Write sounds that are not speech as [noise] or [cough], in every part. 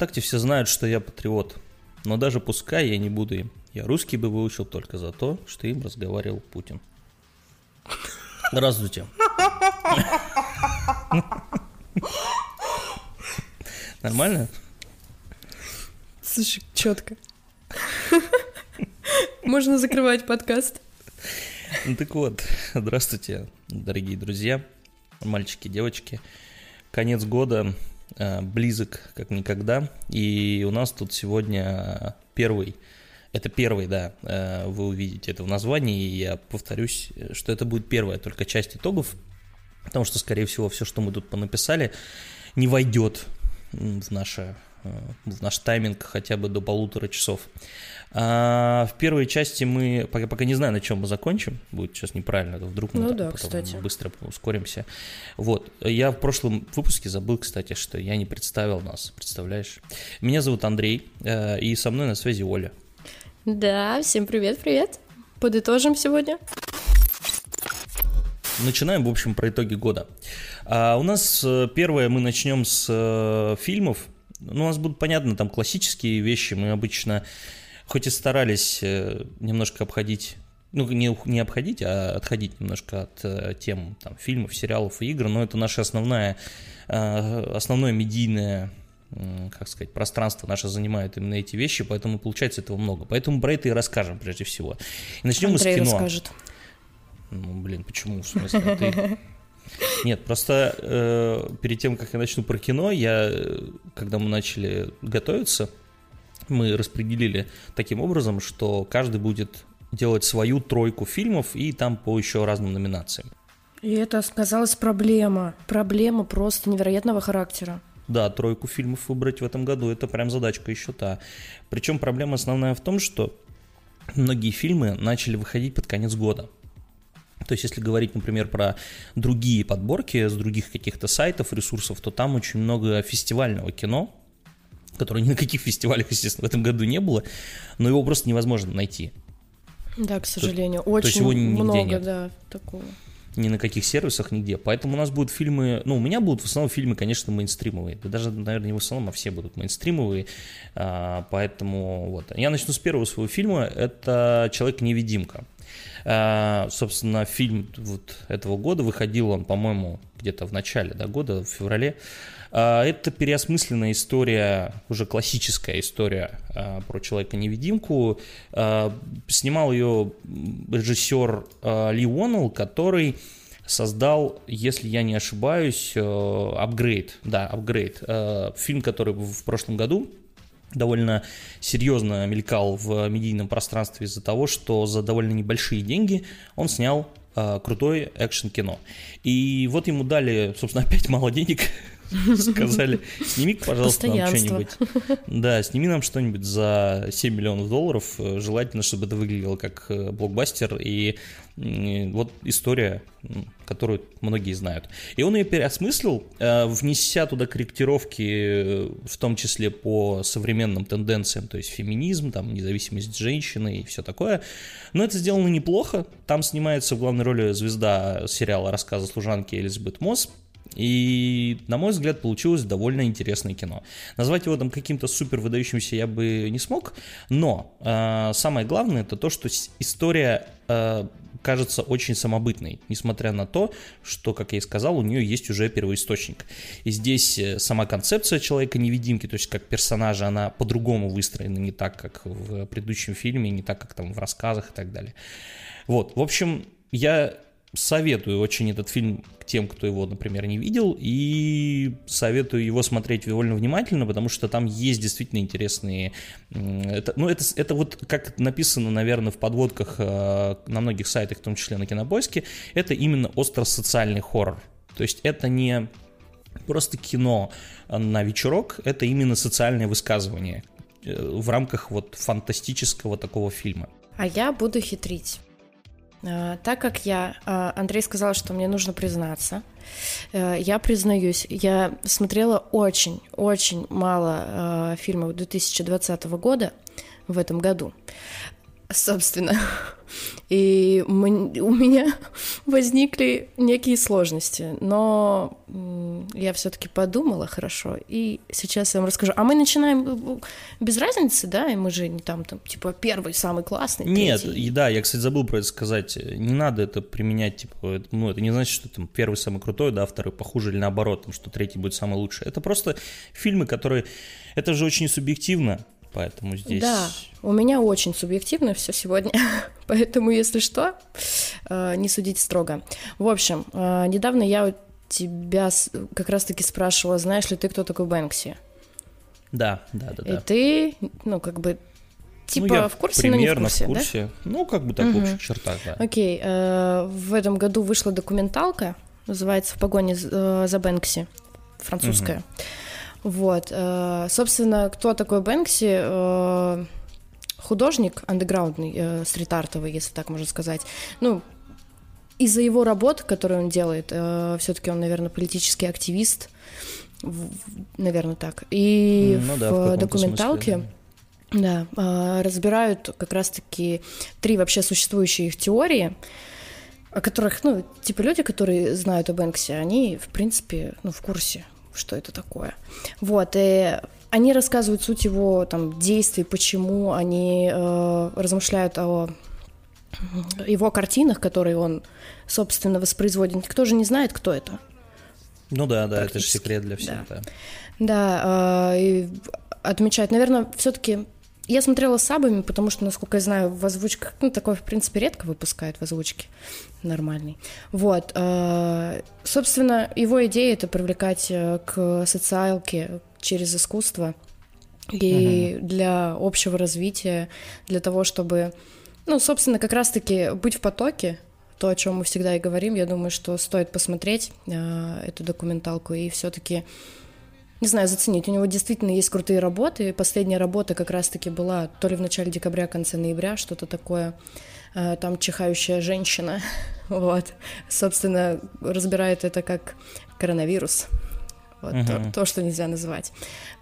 ВКонтакте все знают, что я патриот. Но даже пускай я не буду им. Я русский бы выучил только за то, что им разговаривал Путин. Здравствуйте. Нормально? Слушай, четко. Можно закрывать подкаст. Ну так вот, здравствуйте, дорогие друзья, мальчики, девочки. Конец года близок как никогда, и у нас тут сегодня первый, это первый, да, э, вы увидите это в названии, и я повторюсь, что это будет первая только часть итогов, потому что, скорее всего, все, что мы тут понаписали, не войдет в наше Э, наш тайминг хотя бы до полутора часов. А в первой части мы, пока, пока не знаю, на чем мы закончим, будет сейчас неправильно, вдруг мы ну там, да, потом кстати. быстро ускоримся. Вот, я в прошлом выпуске забыл, кстати, что я не представил нас, представляешь? Меня зовут Андрей, э, и со мной на связи Оля. Да, всем привет-привет. Подытожим сегодня. Начинаем, в общем, про итоги года. А у нас э, первое, мы начнем с фильмов, ну, у нас будут, понятно, там классические вещи. Мы обычно, хоть и старались э, немножко обходить ну, не, не обходить, а отходить немножко от э, тем там, фильмов, сериалов и игр, но это наше основное, э, основное медийное как сказать, пространство наше занимает именно эти вещи, поэтому получается этого много. Поэтому про это и расскажем прежде всего. И начнем Андрей мы с кино. расскажет. Ну, блин, почему? В смысле, а ты... Нет, просто э, перед тем, как я начну про кино, я, когда мы начали готовиться, мы распределили таким образом, что каждый будет делать свою тройку фильмов и там по еще разным номинациям. И это оказалась проблема. Проблема просто невероятного характера. Да, тройку фильмов выбрать в этом году, это прям задачка еще та. Причем проблема основная в том, что многие фильмы начали выходить под конец года. То есть, если говорить, например, про другие подборки с других каких-то сайтов, ресурсов, то там очень много фестивального кино, которое ни на каких фестивалях, естественно, в этом году не было, но его просто невозможно найти. Да, к сожалению, то, очень то его много, нет. да, такого. Ни на каких сервисах, нигде. Поэтому у нас будут фильмы, ну, у меня будут в основном фильмы, конечно, мейнстримовые. Да даже, наверное, не в основном, а все будут мейнстримовые. А, поэтому вот. Я начну с первого своего фильма. Это «Человек-невидимка». А, собственно, фильм вот этого года выходил он, по-моему, где-то в начале да, года, в феврале. А, это переосмысленная история, уже классическая история а, про человека-невидимку. Снимал ее режиссер Ли Уоннелл, который создал, если я не ошибаюсь, апгрейд, да, апгрейд, фильм, который в прошлом году довольно серьезно мелькал в медийном пространстве из-за того, что за довольно небольшие деньги он снял э, крутое экшен-кино. И вот ему дали, собственно, [laughs] опять мало денег, [laughs] сказали, сними, пожалуйста, нам что-нибудь. Да, сними нам что-нибудь за 7 миллионов долларов, желательно, чтобы это выглядело как э, блокбастер, и вот история, которую многие знают. И он ее переосмыслил, э, внеся туда корректировки, э, в том числе по современным тенденциям, то есть феминизм, там, независимость женщины и все такое. Но это сделано неплохо. Там снимается в главной роли звезда сериала «Рассказы служанки» Элизабет Мосс, и, на мой взгляд, получилось довольно интересное кино. Назвать его там каким-то супер выдающимся я бы не смог, но э, самое главное это то, что история э, кажется очень самобытной, несмотря на то, что, как я и сказал, у нее есть уже первоисточник. И здесь э, сама концепция человека-невидимки, то есть как персонажа, она по-другому выстроена, не так, как в предыдущем фильме, не так, как там в рассказах и так далее. Вот, в общем, я Советую очень этот фильм тем, кто его, например, не видел, и советую его смотреть довольно внимательно, потому что там есть действительно интересные... Это, ну, это, это вот как написано, наверное, в подводках э, на многих сайтах, в том числе на Кинопоиске, это именно остро-социальный хоррор. То есть это не просто кино на вечерок, это именно социальное высказывание э, в рамках вот фантастического такого фильма. А я буду хитрить. А, так как я, а, Андрей сказал, что мне нужно признаться, э, я признаюсь, я смотрела очень-очень мало фильмов 2020 года в этом году, собственно. И у меня [laughs] возникли некие сложности, но я все-таки подумала хорошо, и сейчас я вам расскажу. А мы начинаем э, без разницы, да, и мы же не там, там типа, первый, самый классный. Нет, третий. и да, я, кстати, забыл про это сказать. Не надо это применять, типа, ну, это не значит, что там первый самый крутой, да, второй похуже или наоборот, там, что третий будет самый лучший. Это просто фильмы, которые... Это же очень субъективно, поэтому здесь... Да, у меня очень субъективно все сегодня, [laughs] поэтому, если что, э, не судите строго. В общем, э, недавно я тебя как раз-таки спрашивала, знаешь ли ты, кто такой Бэнкси? Да, да, да. И да. ты, ну, как бы, типа ну, я в курсе, но не в курсе, в курсе. Да? Ну, как бы так, угу. в общих чертах, да. Окей, э, в этом году вышла документалка, называется «В погоне за Бэнкси», французская. Угу. Вот, э, собственно, кто такой Бэнкси? Э, художник андеграундный, э, стрит-артовый, если так можно сказать. Ну, из-за его работ, которые он делает, все-таки он, наверное, политический активист, наверное, так. И ну, да, в, в документалке смысле, да. Да, разбирают как раз-таки три вообще существующие их теории, о которых, ну, типа люди, которые знают о Бэнксе, они, в принципе, ну, в курсе, что это такое. Вот, и они рассказывают суть его там действий, почему они э, размышляют о его картинах, которые он, собственно, воспроизводит. Никто же не знает, кто это. Ну да, да, это же секрет для всех, да. Да, э, и отмечают, наверное, все-таки я смотрела с сабами, потому что, насколько я знаю, в озвучках, ну, такое, в принципе, редко выпускают в озвучке нормальный. Вот. Э, собственно, его идея — это привлекать э, к социалке через искусство и угу. для общего развития, для того, чтобы ну, собственно, как раз-таки быть в потоке, то, о чем мы всегда и говорим, я думаю, что стоит посмотреть э, эту документалку и все-таки, не знаю, заценить. У него действительно есть крутые работы. Последняя работа как раз-таки была то ли в начале декабря, конце ноября, что-то такое. Э, там чихающая женщина, [laughs] вот, собственно, разбирает это как коронавирус. Вот uh-huh. то, то, что нельзя называть.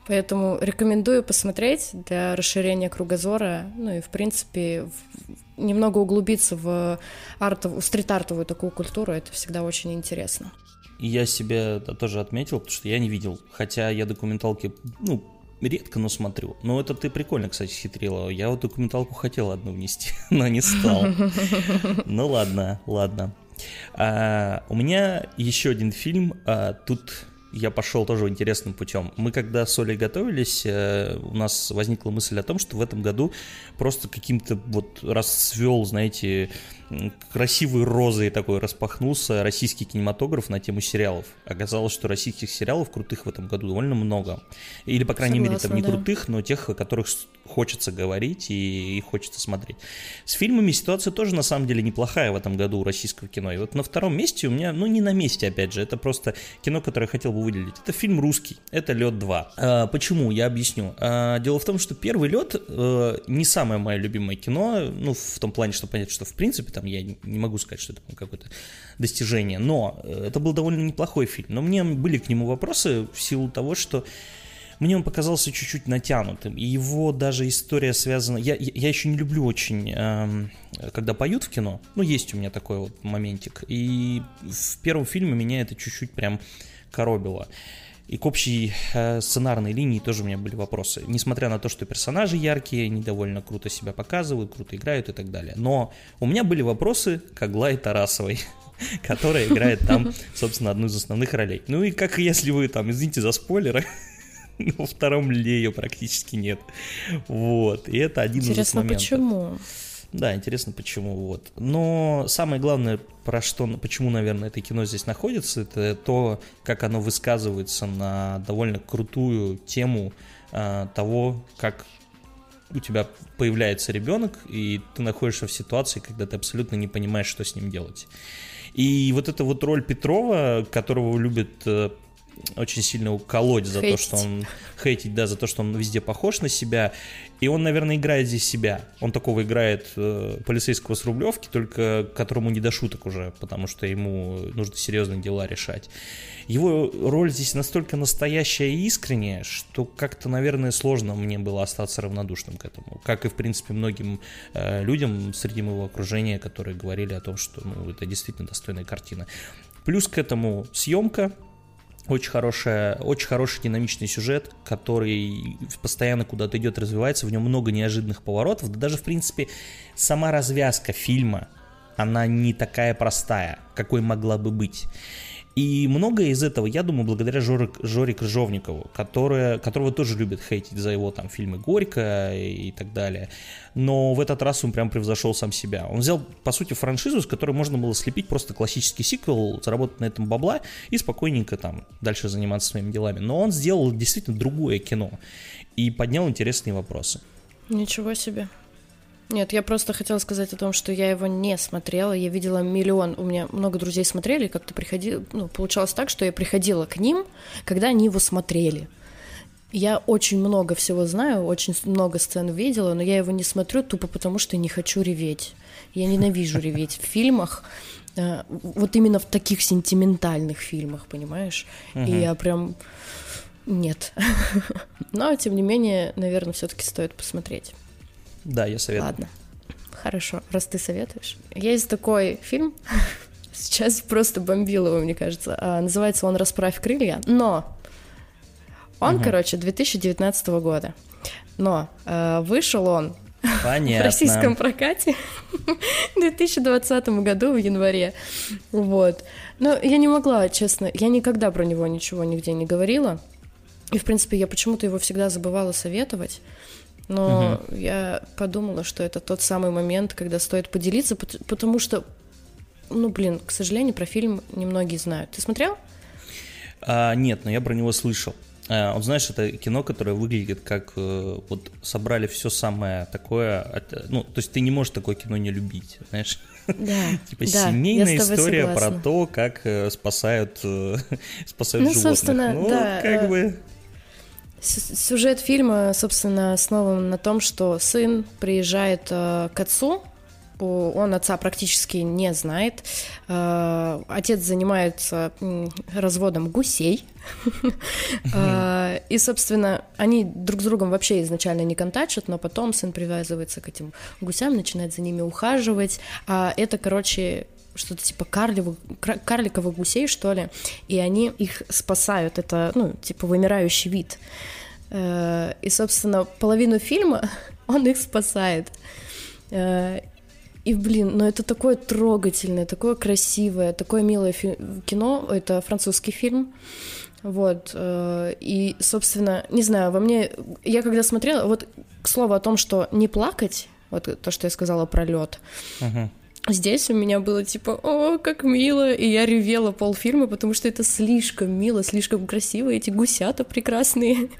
Поэтому рекомендую посмотреть для расширения кругозора, ну и, в принципе, в, немного углубиться в, артов, в стрит-артовую такую культуру, это всегда очень интересно. Я себе тоже отметил, потому что я не видел, хотя я документалки, ну, редко, но смотрю. Но это ты прикольно, кстати, хитрила. Я вот документалку хотел одну внести, [laughs] но не стал. [laughs] Ну ладно, ладно. А, у меня еще один фильм. А, тут я пошел тоже интересным путем. Мы когда с Олей готовились, э, у нас возникла мысль о том, что в этом году просто каким-то вот расцвел, знаете, красивой розой такой распахнулся российский кинематограф на тему сериалов. Оказалось, что российских сериалов крутых в этом году довольно много. Или, по крайней Согласна, мере, там не да. крутых, но тех, о которых хочется говорить и, и хочется смотреть. С фильмами ситуация тоже, на самом деле, неплохая в этом году у российского кино. И вот на втором месте у меня, ну, не на месте, опять же, это просто кино, которое я хотел бы выделить. Это фильм русский, это «Лед 2». А, почему? Я объясню. А, дело в том, что «Первый лед» а, не самое мое любимое кино, ну, в том плане, что понятно, что в принципе там я не могу сказать, что это какое-то достижение, но э, это был довольно неплохой фильм. Но мне были к нему вопросы в силу того, что мне он показался чуть-чуть натянутым. И его даже история связана... Я, я еще не люблю очень, эм, когда поют в кино. Ну, есть у меня такой вот моментик. И в первом фильме меня это чуть-чуть прям коробило. И к общей э, сценарной линии тоже у меня были вопросы. Несмотря на то, что персонажи яркие, они довольно круто себя показывают, круто играют и так далее. Но у меня были вопросы к Аглае Тарасовой, [laughs] которая играет там, собственно, одну из основных ролей. Ну и как если вы там, извините за спойлеры, [laughs] во втором Лею практически нет. Вот, и это один Интересно, из моментов. почему? Да, интересно, почему. Вот. Но самое главное, про что, почему, наверное, это кино здесь находится, это то, как оно высказывается на довольно крутую тему а, того, как у тебя появляется ребенок, и ты находишься в ситуации, когда ты абсолютно не понимаешь, что с ним делать. И вот эта вот роль Петрова, которого любит э, очень сильно уколоть за хейтить. то, что он хейтить, да, за то, что он везде похож на себя. И он, наверное, играет здесь себя. Он такого играет э, полицейского с Рублевки, только которому не до шуток уже, потому что ему нужно серьезные дела решать. Его роль здесь настолько настоящая и искренняя, что как-то, наверное, сложно мне было остаться равнодушным к этому. Как и, в принципе, многим э, людям среди моего окружения, которые говорили о том, что ну, это действительно достойная картина. Плюс к этому съемка, Очень, хорошая, очень хороший динамичный сюжет, который постоянно куда-то идет, развивается, в нем много неожиданных поворотов, да даже, в принципе, сама развязка фильма, она не такая простая, какой могла бы быть. И многое из этого, я думаю, благодаря Жоре, Жоре Крыжовникову, которая, которого тоже любят хейтить за его там фильмы «Горько» и так далее. Но в этот раз он прям превзошел сам себя. Он взял, по сути, франшизу, с которой можно было слепить просто классический сиквел, заработать на этом бабла и спокойненько там дальше заниматься своими делами. Но он сделал действительно другое кино и поднял интересные вопросы. Ничего себе. Нет, я просто хотела сказать о том, что я его не смотрела. Я видела миллион. У меня много друзей смотрели, как-то приходил. Ну, получалось так, что я приходила к ним, когда они его смотрели. Я очень много всего знаю, очень много сцен видела, но я его не смотрю тупо потому, что не хочу реветь. Я ненавижу реветь в фильмах, э, вот именно в таких сентиментальных фильмах, понимаешь? Угу. И я прям нет. [laughs] Но тем не менее, наверное, все-таки стоит посмотреть. Да, я советую. Ладно. Хорошо, раз ты советуешь. Есть такой фильм, [laughs] сейчас просто бомбил его, мне кажется. А, называется он «Расправь крылья», но он, угу. короче, 2019 года. Но э, вышел он [laughs] Понятно. в российском прокате [laughs] в 2020 году в январе. Вот. Но я не могла, честно, я никогда про него ничего нигде не говорила. И, в принципе, я почему-то его всегда забывала советовать. Но угу. я подумала, что это тот самый момент, когда стоит поделиться, потому что, ну, блин, к сожалению, про фильм немногие знают. Ты смотрел? А, нет, но я про него слышал. А, вот знаешь, это кино, которое выглядит как э, вот собрали все самое такое, ну, то есть ты не можешь такое кино не любить, знаешь? Да, [laughs] типа да, семейная история согласна. про то, как э, спасают, э, [laughs] спасают ну, животных. Собственно, ну, да, как э, бы Сюжет фильма, собственно, основан на том, что сын приезжает э, к отцу, он отца практически не знает. Э, отец занимается разводом гусей. Э, и, собственно, они друг с другом вообще изначально не контачат, но потом сын привязывается к этим гусям, начинает за ними ухаживать. А это, короче, что-то типа карлевых, карликовых гусей, что ли, и они их спасают. Это, ну, типа вымирающий вид. Э, и, собственно, половину фильма [laughs] он их спасает. Э, и, блин, ну это такое трогательное, такое красивое, такое милое кино. Это французский фильм. Вот. Э, и, собственно, не знаю, во мне... Я когда смотрела... Вот к слову о том, что не плакать, вот то, что я сказала про лед. Uh-huh. Здесь у меня было типа, о, как мило, и я ревела полфильма, потому что это слишком мило, слишком красиво, эти гусята прекрасные,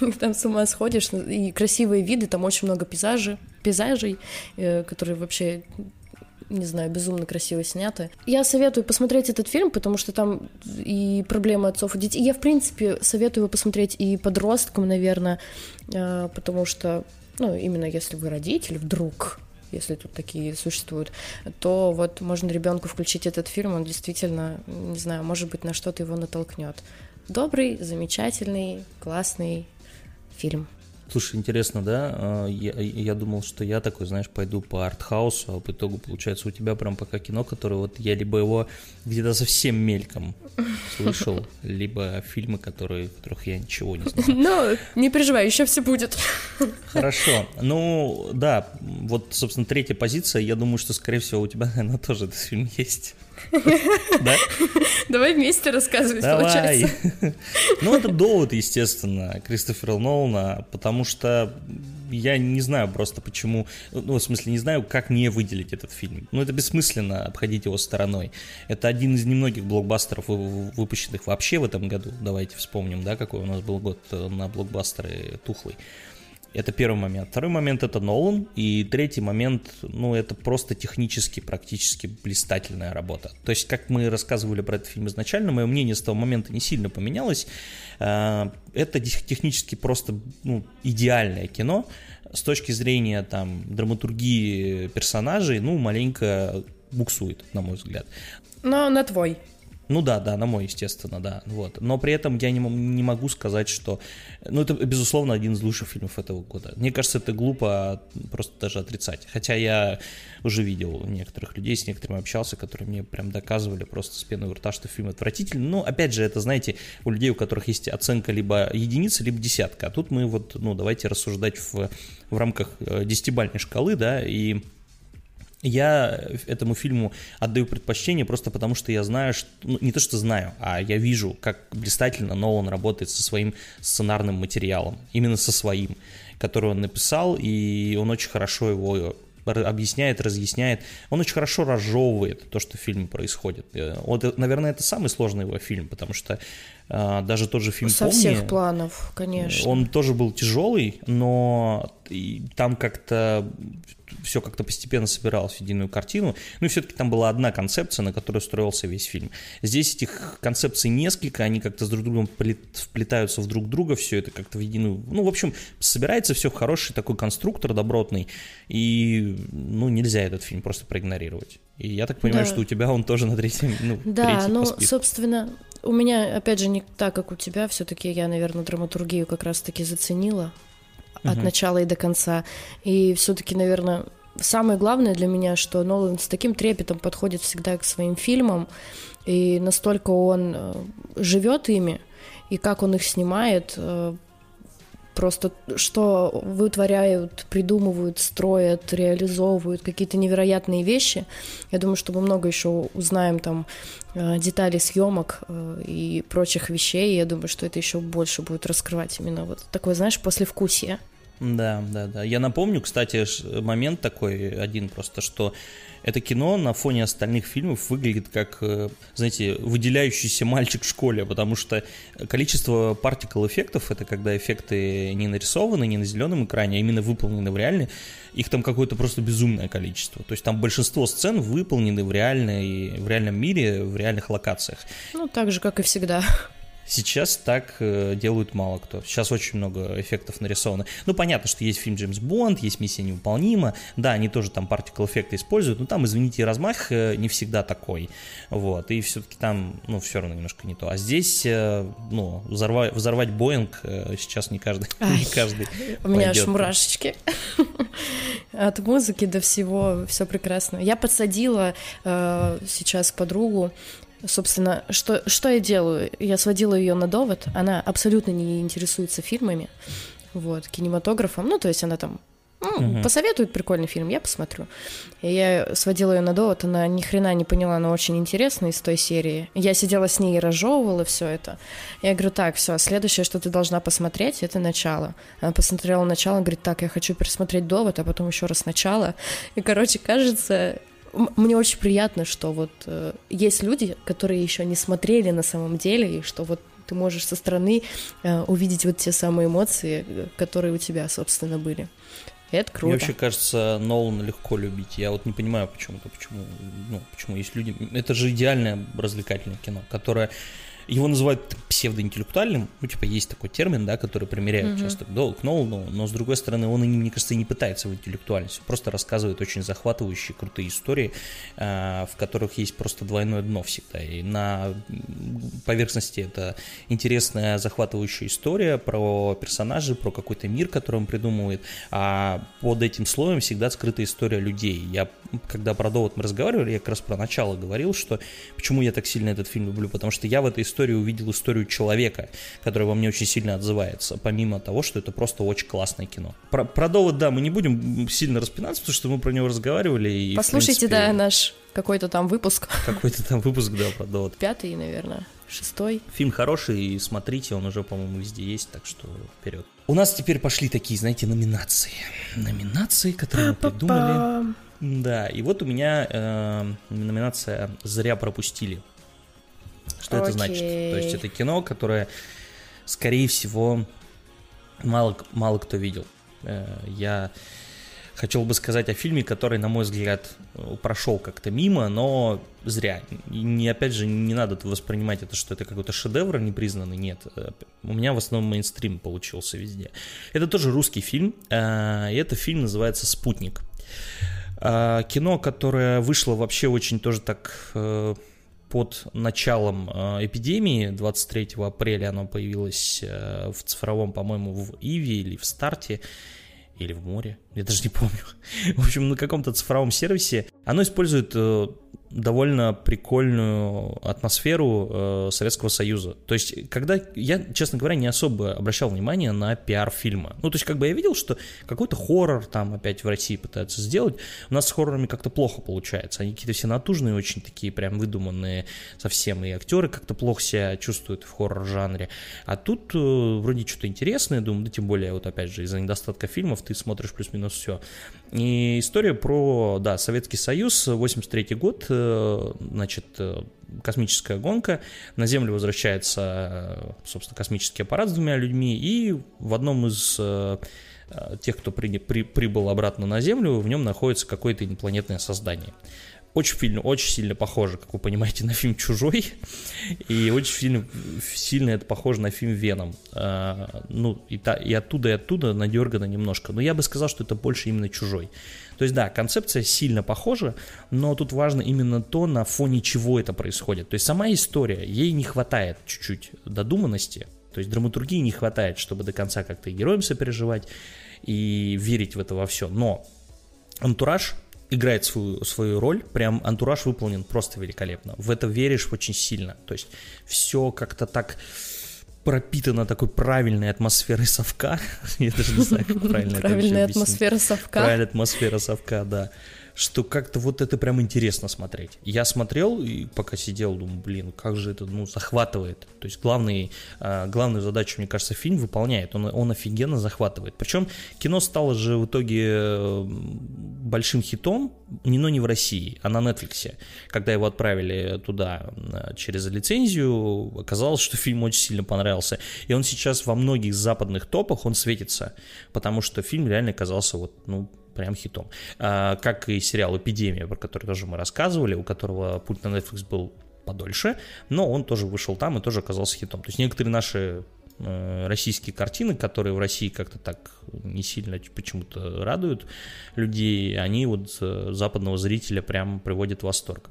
[laughs] там с ума сходишь, и красивые виды, там очень много пейзажей, пейзажей, э, которые вообще не знаю, безумно красиво сняты. Я советую посмотреть этот фильм, потому что там и проблемы отцов и детей. Я, в принципе, советую его посмотреть и подросткам, наверное, э, потому что, ну, именно если вы родитель, вдруг если тут такие существуют, то вот можно ребенку включить этот фильм, он действительно, не знаю, может быть, на что-то его натолкнет. Добрый, замечательный, классный фильм. Слушай, интересно, да? А, я, я думал, что я такой, знаешь, пойду по артхаусу, а по итогу получается у тебя прям пока кино, которое вот я либо его где-то совсем мельком слышал, [laughs] либо фильмы, которые, которых я ничего не знаю. Ну, не переживай, еще все будет. [laughs] Хорошо. Ну, да, вот, собственно, третья позиция. Я думаю, что, скорее всего, у тебя, наверное, тоже этот фильм есть. Да? [laughs] Давай вместе рассказывать, Давай. получается. [laughs] Ну, это довод, естественно, Кристофера Нолана, потому что я не знаю просто почему, ну, в смысле, не знаю, как не выделить этот фильм. Ну, это бессмысленно обходить его стороной. Это один из немногих блокбастеров, выпущенных вообще в этом году. Давайте вспомним, да, какой у нас был год на блокбастеры тухлый. Это первый момент. Второй момент это Нолан. И третий момент, ну, это просто технически, практически блистательная работа. То есть, как мы рассказывали про этот фильм изначально, мое мнение с того момента не сильно поменялось. А, это технически просто ну, идеальное кино. С точки зрения там драматургии персонажей, ну, маленько буксует, на мой взгляд. Но на твой. Ну да, да, на мой, естественно, да. Вот. Но при этом я не, не могу сказать, что... Ну, это, безусловно, один из лучших фильмов этого года. Мне кажется, это глупо просто даже отрицать. Хотя я уже видел некоторых людей, с некоторыми общался, которые мне прям доказывали просто с пеной у рта, что фильм отвратительный. Но, опять же, это, знаете, у людей, у которых есть оценка либо единица, либо десятка. А тут мы вот, ну, давайте рассуждать в, в рамках э, десятибальной шкалы, да, и я этому фильму отдаю предпочтение просто потому, что я знаю, что, ну, не то что знаю, а я вижу, как блистательно Нолан работает со своим сценарным материалом, именно со своим, который он написал, и он очень хорошо его объясняет, разъясняет. Он очень хорошо разжевывает то, что в фильме происходит. Э, вот, наверное, это самый сложный его фильм, потому что э, даже тот же фильм Со «Помни», всех планов, конечно. Он тоже был тяжелый, но там как-то все как-то постепенно собиралось в единую картину. Ну и все-таки там была одна концепция, на которой строился весь фильм. Здесь этих концепций несколько, они как-то с друг другом вплетаются в друг друга, все это как-то в единую... Ну, в общем, собирается все в хороший такой конструктор добротный, и, ну, нельзя этот фильм просто проигнорировать. И я так понимаю, да. что у тебя он тоже на третьем, ну, Да, ну, собственно, у меня, опять же, не так, как у тебя, все-таки я, наверное, драматургию как раз-таки заценила от угу. начала и до конца. И все-таки, наверное, самое главное для меня, что Нолан с таким трепетом подходит всегда к своим фильмам, и настолько он э, живет ими, и как он их снимает, э, просто что вытворяют, придумывают, строят, реализовывают какие-то невероятные вещи. Я думаю, что мы много еще узнаем там э, деталей съемок и прочих вещей. Я думаю, что это еще больше будет раскрывать именно вот такое, знаешь, послевкусие. Да, да, да. Я напомню, кстати, момент такой один просто, что это кино на фоне остальных фильмов выглядит как, э, знаете, выделяющийся мальчик в школе, потому что количество партикл эффектов, это когда эффекты не нарисованы, не на зеленом экране, а именно выполнены в реальной, их там какое-то просто безумное количество. То есть там большинство сцен выполнены в, реальной, в реальном мире, в реальных локациях. Ну, так же, как и всегда. Сейчас так э, делают мало кто. Сейчас очень много эффектов нарисовано. Ну, понятно, что есть фильм Джеймс Бонд, есть миссия невыполнима. Да, они тоже там партикл эффекты используют, но там, извините, размах э, не всегда такой. Вот. И все-таки там, ну, все равно немножко не то. А здесь, э, ну, взорвать, взорвать Боинг сейчас не каждый. [laughs] Ай, не каждый у меня аж мурашечки. [laughs] От музыки до всего все прекрасно. Я подсадила э, сейчас подругу Собственно, что, что я делаю? Я сводила ее на довод. Она абсолютно не интересуется фильмами, вот, кинематографом. Ну, то есть она там ну, угу. посоветует прикольный фильм, я посмотрю. И я сводила ее на довод, она ни хрена не поняла, она очень интересная из той серии. Я сидела с ней и разжевывала все это. Я говорю, так, все, следующее, что ты должна посмотреть, это начало. Она посмотрела начало, говорит, так, я хочу пересмотреть довод, а потом еще раз начало. И, короче, кажется, мне очень приятно, что вот э, есть люди, которые еще не смотрели на самом деле, и что вот ты можешь со стороны э, увидеть вот те самые эмоции, э, которые у тебя, собственно, были. Это круто. Мне вообще кажется, Нолана легко любить. Я вот не понимаю почему-то, почему, ну, почему есть люди. Это же идеальное развлекательное кино, которое его называют псевдоинтеллектуальным, ну, типа, есть такой термин, да, который примеряют mm-hmm. часто к, к Нолану, но, с другой стороны, он, мне кажется, и не пытается в интеллектуальность, просто рассказывает очень захватывающие, крутые истории, э, в которых есть просто двойное дно всегда, и на поверхности это интересная, захватывающая история про персонажей, про какой-то мир, который он придумывает, а под этим слоем всегда скрыта история людей. Я, когда про довод мы разговаривали, я как раз про начало говорил, что почему я так сильно этот фильм люблю, потому что я в этой истории истории увидел историю человека, которая во мне очень сильно отзывается, помимо того, что это просто очень классное кино. Про, про довод, да, мы не будем сильно распинаться, потому что мы про него разговаривали. И, Послушайте, принципе, да, наш какой-то там выпуск. [laughs] Какой-то там выпуск, да, про довод. Пятый, наверное, шестой. Фильм хороший, и смотрите, он уже, по-моему, везде есть, так что вперед. У нас теперь пошли такие, знаете, номинации. Номинации, которые мы придумали. Да, и вот у меня э, номинация «Зря пропустили». Что Окей. это значит? То есть это кино, которое, скорее всего, мало, мало кто видел. Э, я хотел бы сказать о фильме, который, на мой взгляд, прошел как-то мимо, но зря. И не, опять же, не надо воспринимать это, что это какой-то шедевр непризнанный, нет. Э, у меня в основном мейнстрим получился везде. Это тоже русский фильм, э, и это фильм называется «Спутник». Кино, которое вышло вообще очень тоже так под началом э, эпидемии, 23 апреля оно появилось э, в цифровом, по-моему, в Иви или в Старте, или в море, я даже не помню. [laughs] В общем, на каком-то цифровом сервисе. Оно использует довольно прикольную атмосферу э, Советского Союза. То есть, когда я, честно говоря, не особо обращал внимание на пиар фильма. Ну, то есть, как бы я видел, что какой-то хоррор там опять в России пытаются сделать. У нас с хоррорами как-то плохо получается. Они какие-то все натужные, очень такие прям выдуманные совсем. И актеры как-то плохо себя чувствуют в хоррор-жанре. А тут э, вроде что-то интересное, думаю, да тем более, вот опять же, из-за недостатка фильмов ты смотришь плюс-минус все. И история про, да, Советский Союз, 83 год, э, значит, э, космическая гонка, на Землю возвращается, э, собственно, космический аппарат с двумя людьми, и в одном из тех, кто при, при, прибыл обратно на Землю, в нем находится какое-то инопланетное создание. Очень, фильм, очень сильно похоже, как вы понимаете, на фильм «Чужой», и очень сильно, сильно это похоже на фильм «Веном». А, ну, и, та, и оттуда, и оттуда надергано немножко, но я бы сказал, что это больше именно «Чужой». То есть, да, концепция сильно похожа, но тут важно именно то, на фоне чего это происходит. То есть, сама история, ей не хватает чуть-чуть додуманности, то есть, драматургии не хватает, чтобы до конца как-то героям сопереживать, и верить в это во все. Но антураж играет свою, свою роль, прям антураж выполнен просто великолепно. В это веришь очень сильно. То есть все как-то так пропитано такой правильной атмосферой совка. [laughs] Я даже не знаю, как правильно это Правильная атмосфера совка. Правильная атмосфера совка, да что как-то вот это прям интересно смотреть. Я смотрел и пока сидел, думаю, блин, как же это, ну, захватывает. То есть главный, а, главную задачу, мне кажется, фильм выполняет, он, он офигенно захватывает. Причем кино стало же в итоге большим хитом, не, но не в России, а на Netflix. Когда его отправили туда э, через лицензию, оказалось, что фильм очень сильно понравился. И он сейчас во многих западных топах, он светится, потому что фильм реально оказался вот, ну, прям хитом. А, как и сериал «Эпидемия», про который тоже мы рассказывали, у которого путь на Netflix был подольше, но он тоже вышел там и тоже оказался хитом. То есть некоторые наши э, российские картины, которые в России как-то так не сильно почему-то радуют людей, они вот э, западного зрителя прям приводят в восторг.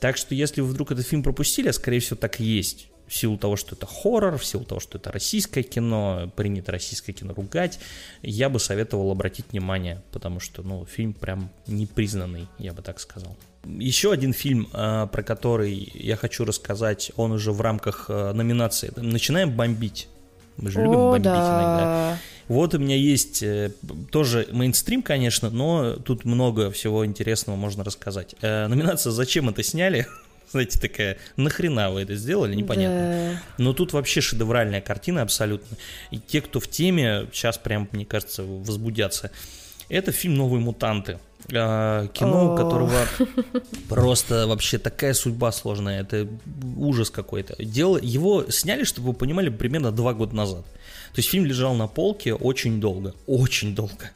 Так что если вы вдруг этот фильм пропустили, а скорее всего так и есть, в силу того, что это хоррор, в силу того, что это российское кино, принято российское кино ругать, я бы советовал обратить внимание, потому что, ну, фильм прям непризнанный, я бы так сказал. Еще один фильм, а, про который я хочу рассказать, он уже в рамках а, номинации «Начинаем бомбить». Мы же О, любим бомбить да. иногда. Вот у меня есть э, тоже мейнстрим, конечно, но тут много всего интересного можно рассказать. Э, номинация «Зачем это сняли?» Знаете, такая, нахрена вы это сделали, непонятно. Да. Но тут вообще шедевральная картина абсолютно. И те, кто в теме, сейчас прям, мне кажется, возбудятся. Это фильм «Новые мутанты». А, кино, у которого [laughs] просто вообще такая судьба сложная, это ужас какой-то. Дело, его сняли, чтобы вы понимали, примерно два года назад. То есть фильм лежал на полке очень долго, очень долго,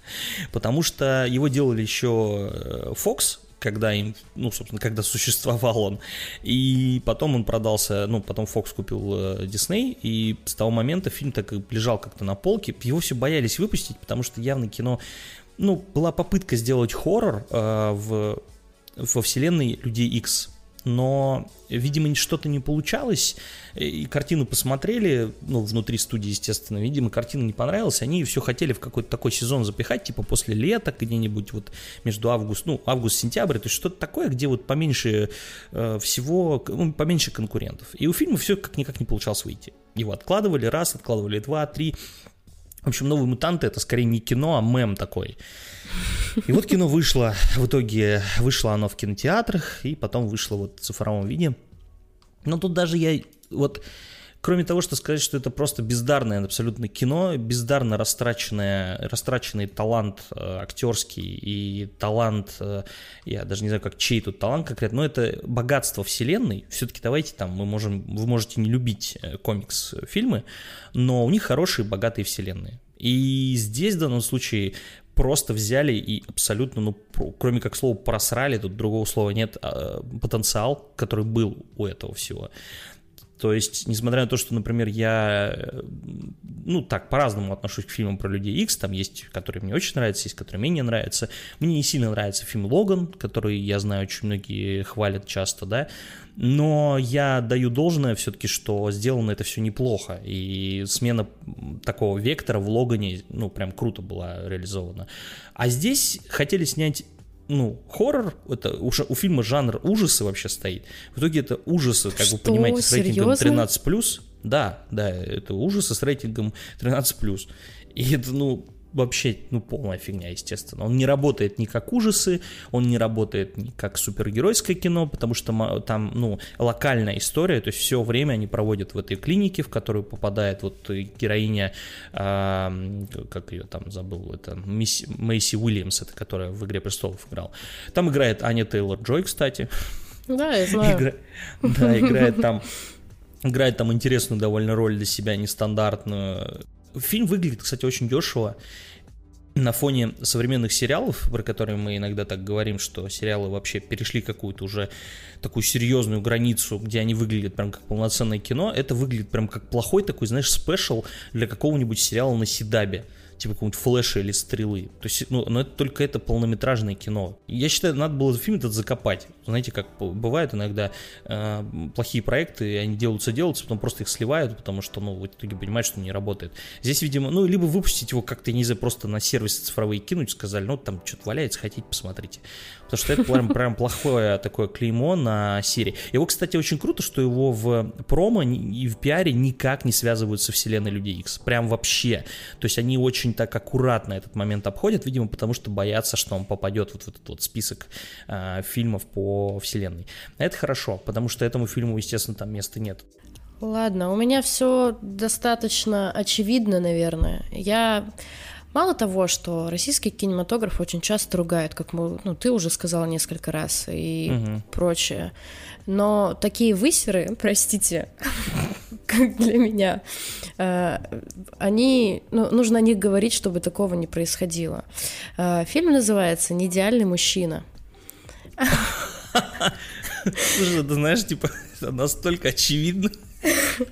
потому что его делали еще э, Fox, когда им, ну, собственно, когда существовал он. И потом он продался, ну, потом Fox купил э, Disney, и с того момента фильм так и лежал как-то на полке. Его все боялись выпустить, потому что явно кино, ну, была попытка сделать хоррор э, в, во вселенной Людей X но, видимо, что-то не получалось, и картину посмотрели, ну, внутри студии, естественно, видимо, картина не понравилась, они все хотели в какой-то такой сезон запихать, типа после лета где-нибудь вот между август, ну, август-сентябрь, то есть что-то такое, где вот поменьше э, всего, ну, поменьше конкурентов. И у фильма все как никак не получалось выйти. Его откладывали раз, откладывали два, три, в общем, «Новые мутанты» — это скорее не кино, а мем такой. И вот кино вышло, в итоге вышло оно в кинотеатрах, и потом вышло вот в цифровом виде. Но тут даже я вот кроме того, что сказать, что это просто бездарное абсолютно кино, бездарно растраченное, растраченный талант э, актерский и талант, э, я даже не знаю, как чей тут талант конкретно, но это богатство вселенной. Все-таки давайте там, мы можем, вы можете не любить э, комикс-фильмы, но у них хорошие, богатые вселенные. И здесь в данном случае просто взяли и абсолютно, ну, кроме как слова просрали, тут другого слова нет, а, потенциал, который был у этого всего То есть, несмотря на то, что, например, я, ну, так, по-разному отношусь к фильмам про Людей Икс, там есть, которые мне очень нравятся, есть, которые мне не нравятся. Мне не сильно нравится фильм «Логан», который, я знаю, очень многие хвалят часто, да, но я даю должное все-таки, что сделано это все неплохо, и смена такого вектора в Логане, ну, прям круто была реализована. А здесь хотели снять ну, хоррор, это уже у фильма жанр ужасы вообще стоит. В итоге это ужасы, как Что? вы понимаете, с рейтингом Серьезно? 13+. Да, да, это ужасы с рейтингом 13+. И это, ну, вообще, ну, полная фигня, естественно. Он не работает ни как ужасы, он не работает ни как супергеройское кино, потому что там, ну, локальная история, то есть все время они проводят в этой клинике, в которую попадает вот героиня, а, как ее там забыл, это Мисс- Мэйси Уильямс, это которая в «Игре престолов» играл. Там играет Аня Тейлор-Джой, кстати. Да, я знаю. Игра- Да, играет там играет там интересную довольно роль для себя, нестандартную. Фильм выглядит, кстати, очень дешево. На фоне современных сериалов, про которые мы иногда так говорим, что сериалы вообще перешли какую-то уже такую серьезную границу, где они выглядят прям как полноценное кино, это выглядит прям как плохой такой, знаешь, спешл для какого-нибудь сериала на Сидабе типа какого-нибудь флеша или стрелы. То есть, ну, но это только это полнометражное кино. Я считаю, надо было фильм этот закопать. Знаете, как бывает иногда э, плохие проекты, они делаются, делаются, потом просто их сливают, потому что, ну, в итоге понимают, что не работает. Здесь, видимо, ну, либо выпустить его как-то, не знаю, просто на сервисы цифровые кинуть, сказали, ну, там что-то валяется, хотите, посмотрите. Потому что это прям, прям плохое такое клеймо на серии. Его, кстати, очень круто, что его в промо и в пиаре никак не связывают со вселенной Людей Икс. Прям вообще. То есть они очень так аккуратно этот момент обходят, видимо, потому что боятся, что он попадет вот в этот вот список э, фильмов по вселенной. Это хорошо, потому что этому фильму, естественно, там места нет. Ладно, у меня все достаточно очевидно, наверное. Я Мало того, что российский кинематограф очень часто ругают, как мы, ну, ты уже сказал несколько раз и Мгм. прочее, но такие высеры, [laughs] простите, [laughs] как для меня, э, они, ну, нужно о них говорить, чтобы такого не происходило. Э, Фильм называется «Неидеальный мужчина». Слушай, ты знаешь, типа, это настолько очевидно.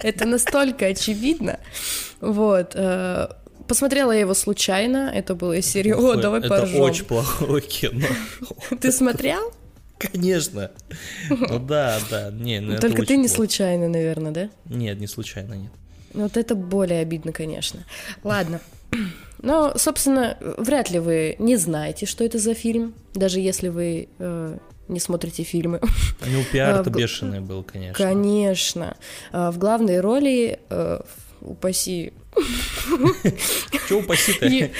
Это настолько очевидно. Вот. Посмотрела я его случайно. Это было из серии «О, давай это поржем». очень плохое кино. [laughs] Ты смотрел? Конечно. Ну да, да. Не, ну это Только ты не плохо. случайно, наверное, да? Нет, не случайно, нет. Вот это более обидно, конечно. Ладно. Но, собственно, вряд ли вы не знаете, что это за фильм, даже если вы э, не смотрите фильмы. У него пиар-то А, бешеный был, конечно. Конечно. А, В главной роли, э, упаси [laughs] Чего упаси-то? Е-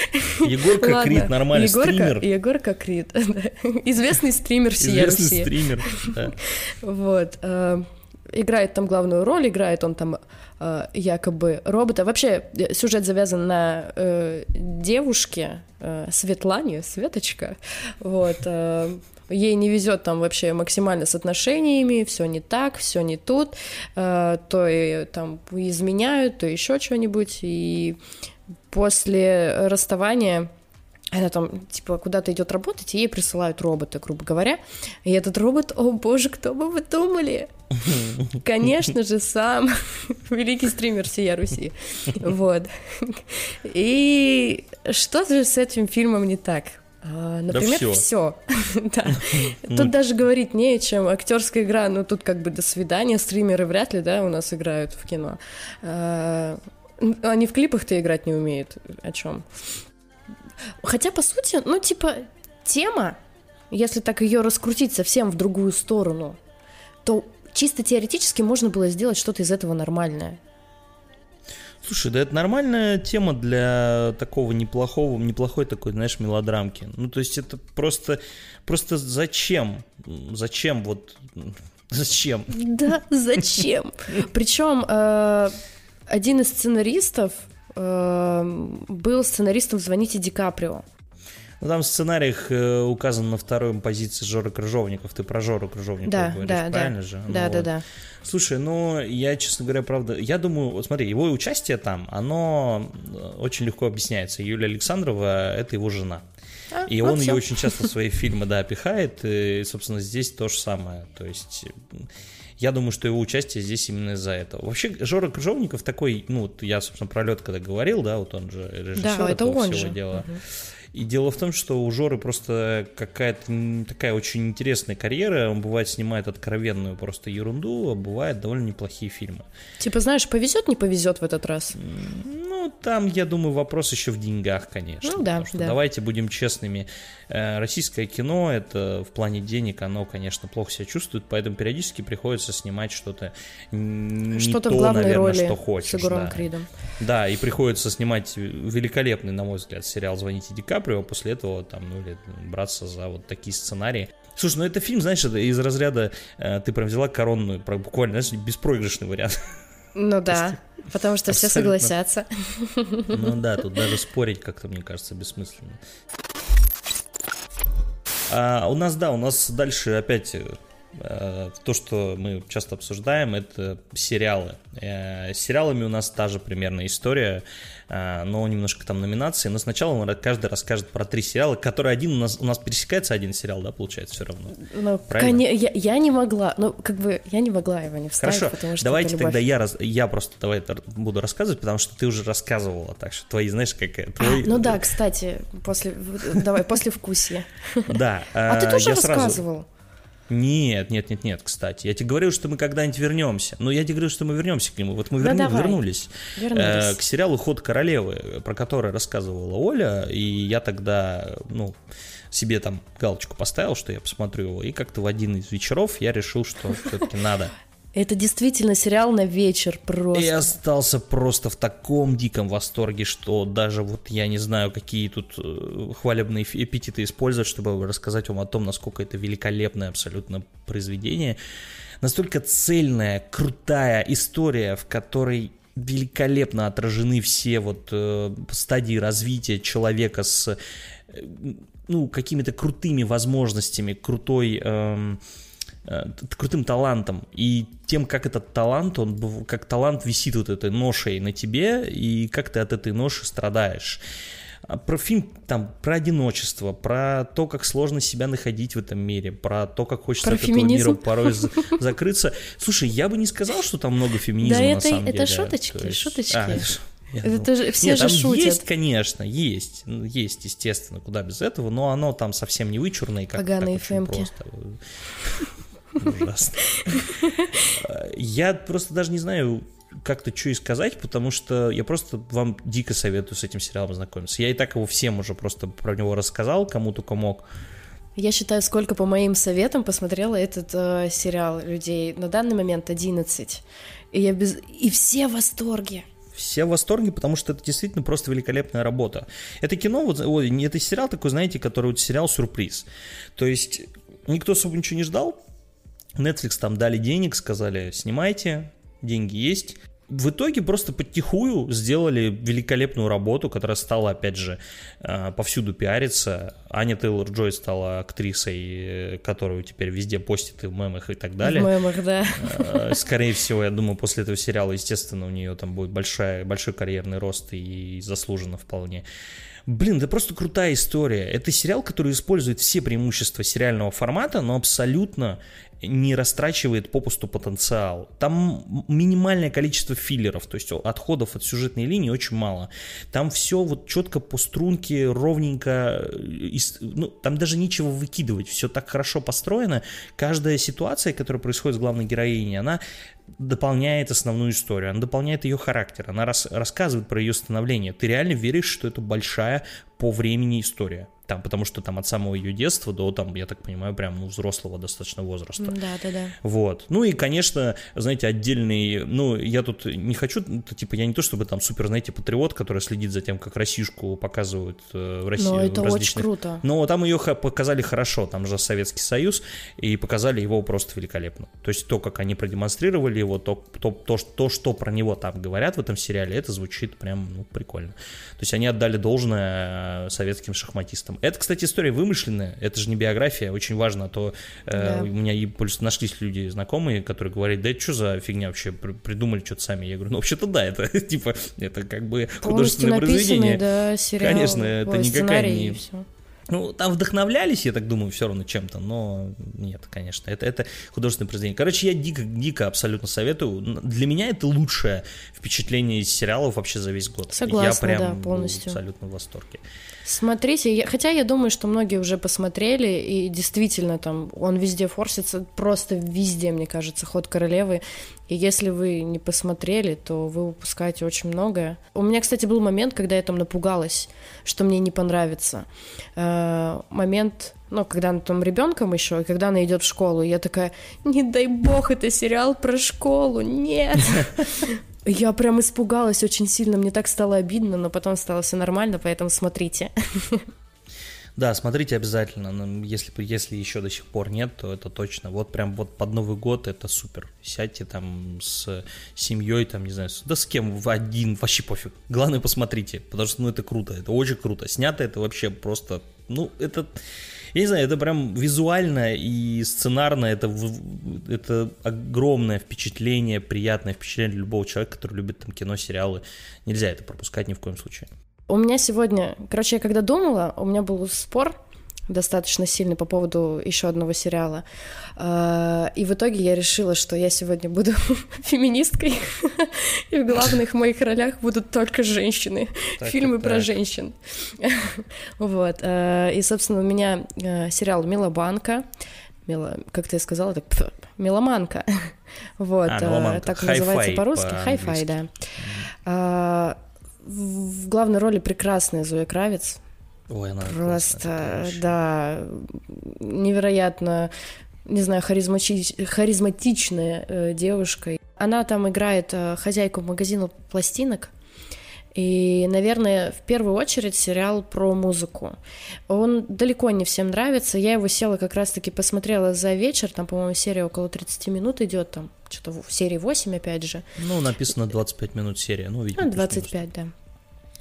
Егорка Крид, нормальный Егорка, стример. Известный Крид, [laughs] известный стример Известный стример. [laughs] Вот. э, Играет там главную роль, играет он там э, якобы робота. Вообще э, сюжет завязан на э, девушке э, Светлане, Светочка. Вот. э, Ей не везет там вообще максимально с отношениями, все не так, все не тут, э, то и там изменяют, то еще что-нибудь. И после расставания она там, типа, куда-то идет работать, и ей присылают робота, грубо говоря. И этот робот, о боже, кто бы вы думали? [laughs] Конечно же, сам [laughs] великий стример всея Руси. [laughs] Вот. И что же с этим фильмом не так? А, Например, всё. все. [laughs] Тут даже говорить не о чем. Актерская игра, ну тут как бы до свидания. Стримеры вряд ли, да, у нас играют в кино. А, Они в клипах-то играть не умеют. О чем? Хотя, по сути, ну, типа, тема, если так ее раскрутить совсем в другую сторону, то чисто теоретически можно было сделать что-то из этого нормальное. Слушай, да это нормальная тема для такого неплохого, неплохой такой, знаешь, мелодрамки. Ну, то есть это просто, просто зачем? Зачем вот, [laughs] зачем? Да, зачем? Причем э, один из сценаристов э, был сценаристом «Звоните Ди Каприо». Ну, там в сценариях э, указан на второй позиции Жора Крыжовников. Ты про Жору Крыжовникова Да, говоришь, да, да. правильно же? Ну Да, да, вот. да. Слушай, ну, я, честно говоря, правда, я думаю, вот смотри, его участие там, оно э, очень легко объясняется. Юлия Александрова — это его жена. А, И вот он ее всё. очень часто в свои [laughs] фильмы, да, пихает, и, собственно, здесь то же самое. То есть, Я думаю, что его участие здесь именно из-за этого. Вообще, Жора Крыжовников такой, ну, вот я, собственно, про лед когда говорил, да, вот он же режиссер да, это он всего же. дела. Угу. И дело в том, что у Жоры просто какая-то такая очень интересная карьера. Он бывает снимает откровенную просто ерунду, а бывает довольно неплохие фильмы. Типа, знаешь, повезет, не повезет в этот раз. Ну, там, я думаю, вопрос еще в деньгах, конечно. Ну да, да. Давайте будем честными. Э, российское кино, это в плане денег, оно, конечно, плохо себя чувствует, поэтому периодически приходится снимать что-то не что-то то, в главной наверное, роли что хочешь. с да. Кридом. Да, и приходится снимать великолепный, на мой взгляд, сериал «Звоните Ди Каприо», после этого там, ну, или браться за вот такие сценарии. Слушай, ну это фильм, знаешь, это из разряда, э, ты прям взяла коронную, буквально, знаешь, беспроигрышный вариант. Ну да, потому что все согласятся. Ну да, тут даже спорить как-то, мне кажется, бессмысленно. А, у нас, да, у нас дальше опять э, то, что мы часто обсуждаем, это сериалы. Э, с сериалами у нас та же примерно история, но немножко там номинации. Но сначала он каждый расскажет про три сериала, которые один у нас, у нас пересекается один сериал, да, получается, все равно. Ну, коне... я, я не могла, ну, как бы, я не могла его не вставить, Хорошо, потому что давайте тогда я, раз, я просто давай буду рассказывать, потому что ты уже рассказывала, так что твои, знаешь, как... Твой... А, ну да, [laughs] кстати, после, давай, после вкусия. Да. А ты тоже рассказывал? Нет, нет, нет, нет, кстати. Я тебе говорил, что мы когда-нибудь вернемся. Но я тебе говорил, что мы вернемся к нему. Вот мы верну, давай. вернулись, Вернулись. Э, к сериалу Ход королевы, про который рассказывала Оля. И я тогда, ну, себе там галочку поставил, что я посмотрю его. И как-то в один из вечеров я решил, что все-таки надо. [laughs] Это действительно сериал на вечер просто. И остался просто в таком диком восторге, что даже вот я не знаю, какие тут э, хвалебные эпитеты использовать, чтобы рассказать вам о том, насколько это великолепное абсолютно произведение. Настолько цельная, крутая история, в которой великолепно отражены все вот э, стадии развития человека с э, ну, какими-то крутыми возможностями, крутой... Э, крутым талантом и тем, как этот талант, он как талант висит вот этой ношей на тебе и как ты от этой ноши страдаешь. Про фильм там про одиночество, про то, как сложно себя находить в этом мире, про то, как хочется про от этого мира порой [laughs] закрыться. Слушай, я бы не сказал, что там много феминизма да на это, самом это деле. шуточки, есть... шуточки. А, это же все Нет, же там шутят. есть, конечно, есть, ну, есть, естественно, куда без этого, но оно там совсем не вычурное, как, Поганые очень фемки. просто. Ужасно. Я просто даже не знаю, как-то что и сказать, потому что я просто вам дико советую с этим сериалом ознакомиться. Я и так его всем уже просто про него рассказал, кому только мог. Я считаю, сколько по моим советам посмотрела этот э, сериал людей. На данный момент 11. И, я без... и все в восторге. Все в восторге, потому что это действительно просто великолепная работа. Это кино, вот, ой, это сериал такой, знаете, который вот сериал сюрприз. То есть никто особо ничего не ждал. Netflix там дали денег, сказали, снимайте, деньги есть. В итоге просто подтихую сделали великолепную работу, которая стала, опять же, э, повсюду пиариться. Аня Тейлор-Джой стала актрисой, которую теперь везде постит и в мемах и так далее. В мемах, да. Э, скорее всего, я думаю, после этого сериала, естественно, у нее там будет большая, большой карьерный рост и заслуженно вполне. Блин, это просто крутая история. Это сериал, который использует все преимущества сериального формата, но абсолютно не растрачивает попусту потенциал. Там минимальное количество филлеров, то есть отходов от сюжетной линии очень мало. Там все вот четко по струнке, ровненько, ну, там даже нечего выкидывать, все так хорошо построено. Каждая ситуация, которая происходит с главной героиней, она дополняет основную историю, она дополняет ее характер, она рас, рассказывает про ее становление. Ты реально веришь, что это большая по времени история. Там, потому что там от самого ее детства до, там, я так понимаю, прям ну, взрослого достаточно возраста. Да, да, да. Вот. Ну и, конечно, знаете, отдельный, ну, я тут не хочу, типа, я не то чтобы там супер, знаете, патриот, который следит за тем, как Российскую показывают э, в России. Но это различных... очень круто. Но там ее показали хорошо, там же Советский Союз, и показали его просто великолепно. То есть то, как они продемонстрировали его, то, то, то, то что про него там говорят в этом сериале, это звучит прям, ну, прикольно. То есть они отдали должное советским шахматистам. Это, кстати, история вымышленная, это же не биография, очень важно, а то э, Да. у меня и плюс нашлись люди знакомые, которые говорят, да это что за фигня вообще, при- придумали что-то сами. Я говорю, ну вообще-то да, это [laughs] типа, это как бы художественное произведение. да, сериал. Конечно, это никакая не- и всё. Ну, там вдохновлялись, я так думаю, все равно чем-то, но нет, конечно, это, это художественное произведение. Короче, я дико, дико абсолютно советую. Для меня это лучшее впечатление из сериалов вообще за весь год. Согласна, я прям да, полностью. абсолютно в восторге. Смотрите, я, хотя я думаю, что многие уже посмотрели, и действительно там он везде форсится, просто везде, мне кажется, ход королевы. И если вы не посмотрели, то вы упускаете очень многое. У меня, кстати, был момент, когда я там напугалась, что мне не понравится. Э, момент, ну, когда она там ребенком еще, и когда она идет в школу, я такая, не дай бог, это сериал про школу, нет. [laughs] Я прям испугалась очень сильно, мне так стало обидно, но потом стало все нормально, поэтому смотрите. Да, смотрите обязательно. Если, если еще до сих пор нет, то это точно. Вот прям вот под Новый год это супер. Сядьте там с семьей, там, не знаю, да с кем, в один, вообще пофиг. Главное, посмотрите, потому что, ну, это круто, это очень круто. Снято это вообще просто, ну, это я не знаю, это прям визуально и сценарно, это, это огромное впечатление, приятное впечатление для любого человека, который любит там кино, сериалы. Нельзя это пропускать ни в коем случае. У меня сегодня, короче, я когда думала, у меня был спор достаточно сильный по поводу еще одного сериала. А, и в итоге я решила, что я сегодня буду [laughs] феминисткой, [laughs] и в главных моих ролях будут только женщины, так фильмы про женщин. [laughs] вот. А, и, собственно, у меня а, сериал «Милобанка», Мила, как ты сказала, так меломанка. вот, а, так называется по-русски. Хай-фай, да. А, в главной роли прекрасная Зоя Кравец. Ой, она Просто, да, невероятно, не знаю, харизмати... харизматичная э, девушка. Она там играет э, хозяйку магазина пластинок. И, наверное, в первую очередь сериал про музыку. Он далеко не всем нравится. Я его села как раз-таки посмотрела за вечер. Там, по-моему, серия около 30 минут идет. Там что-то в серии 8, опять же. Ну, написано 25 минут серия. Ну, видимо, ну, 25, да.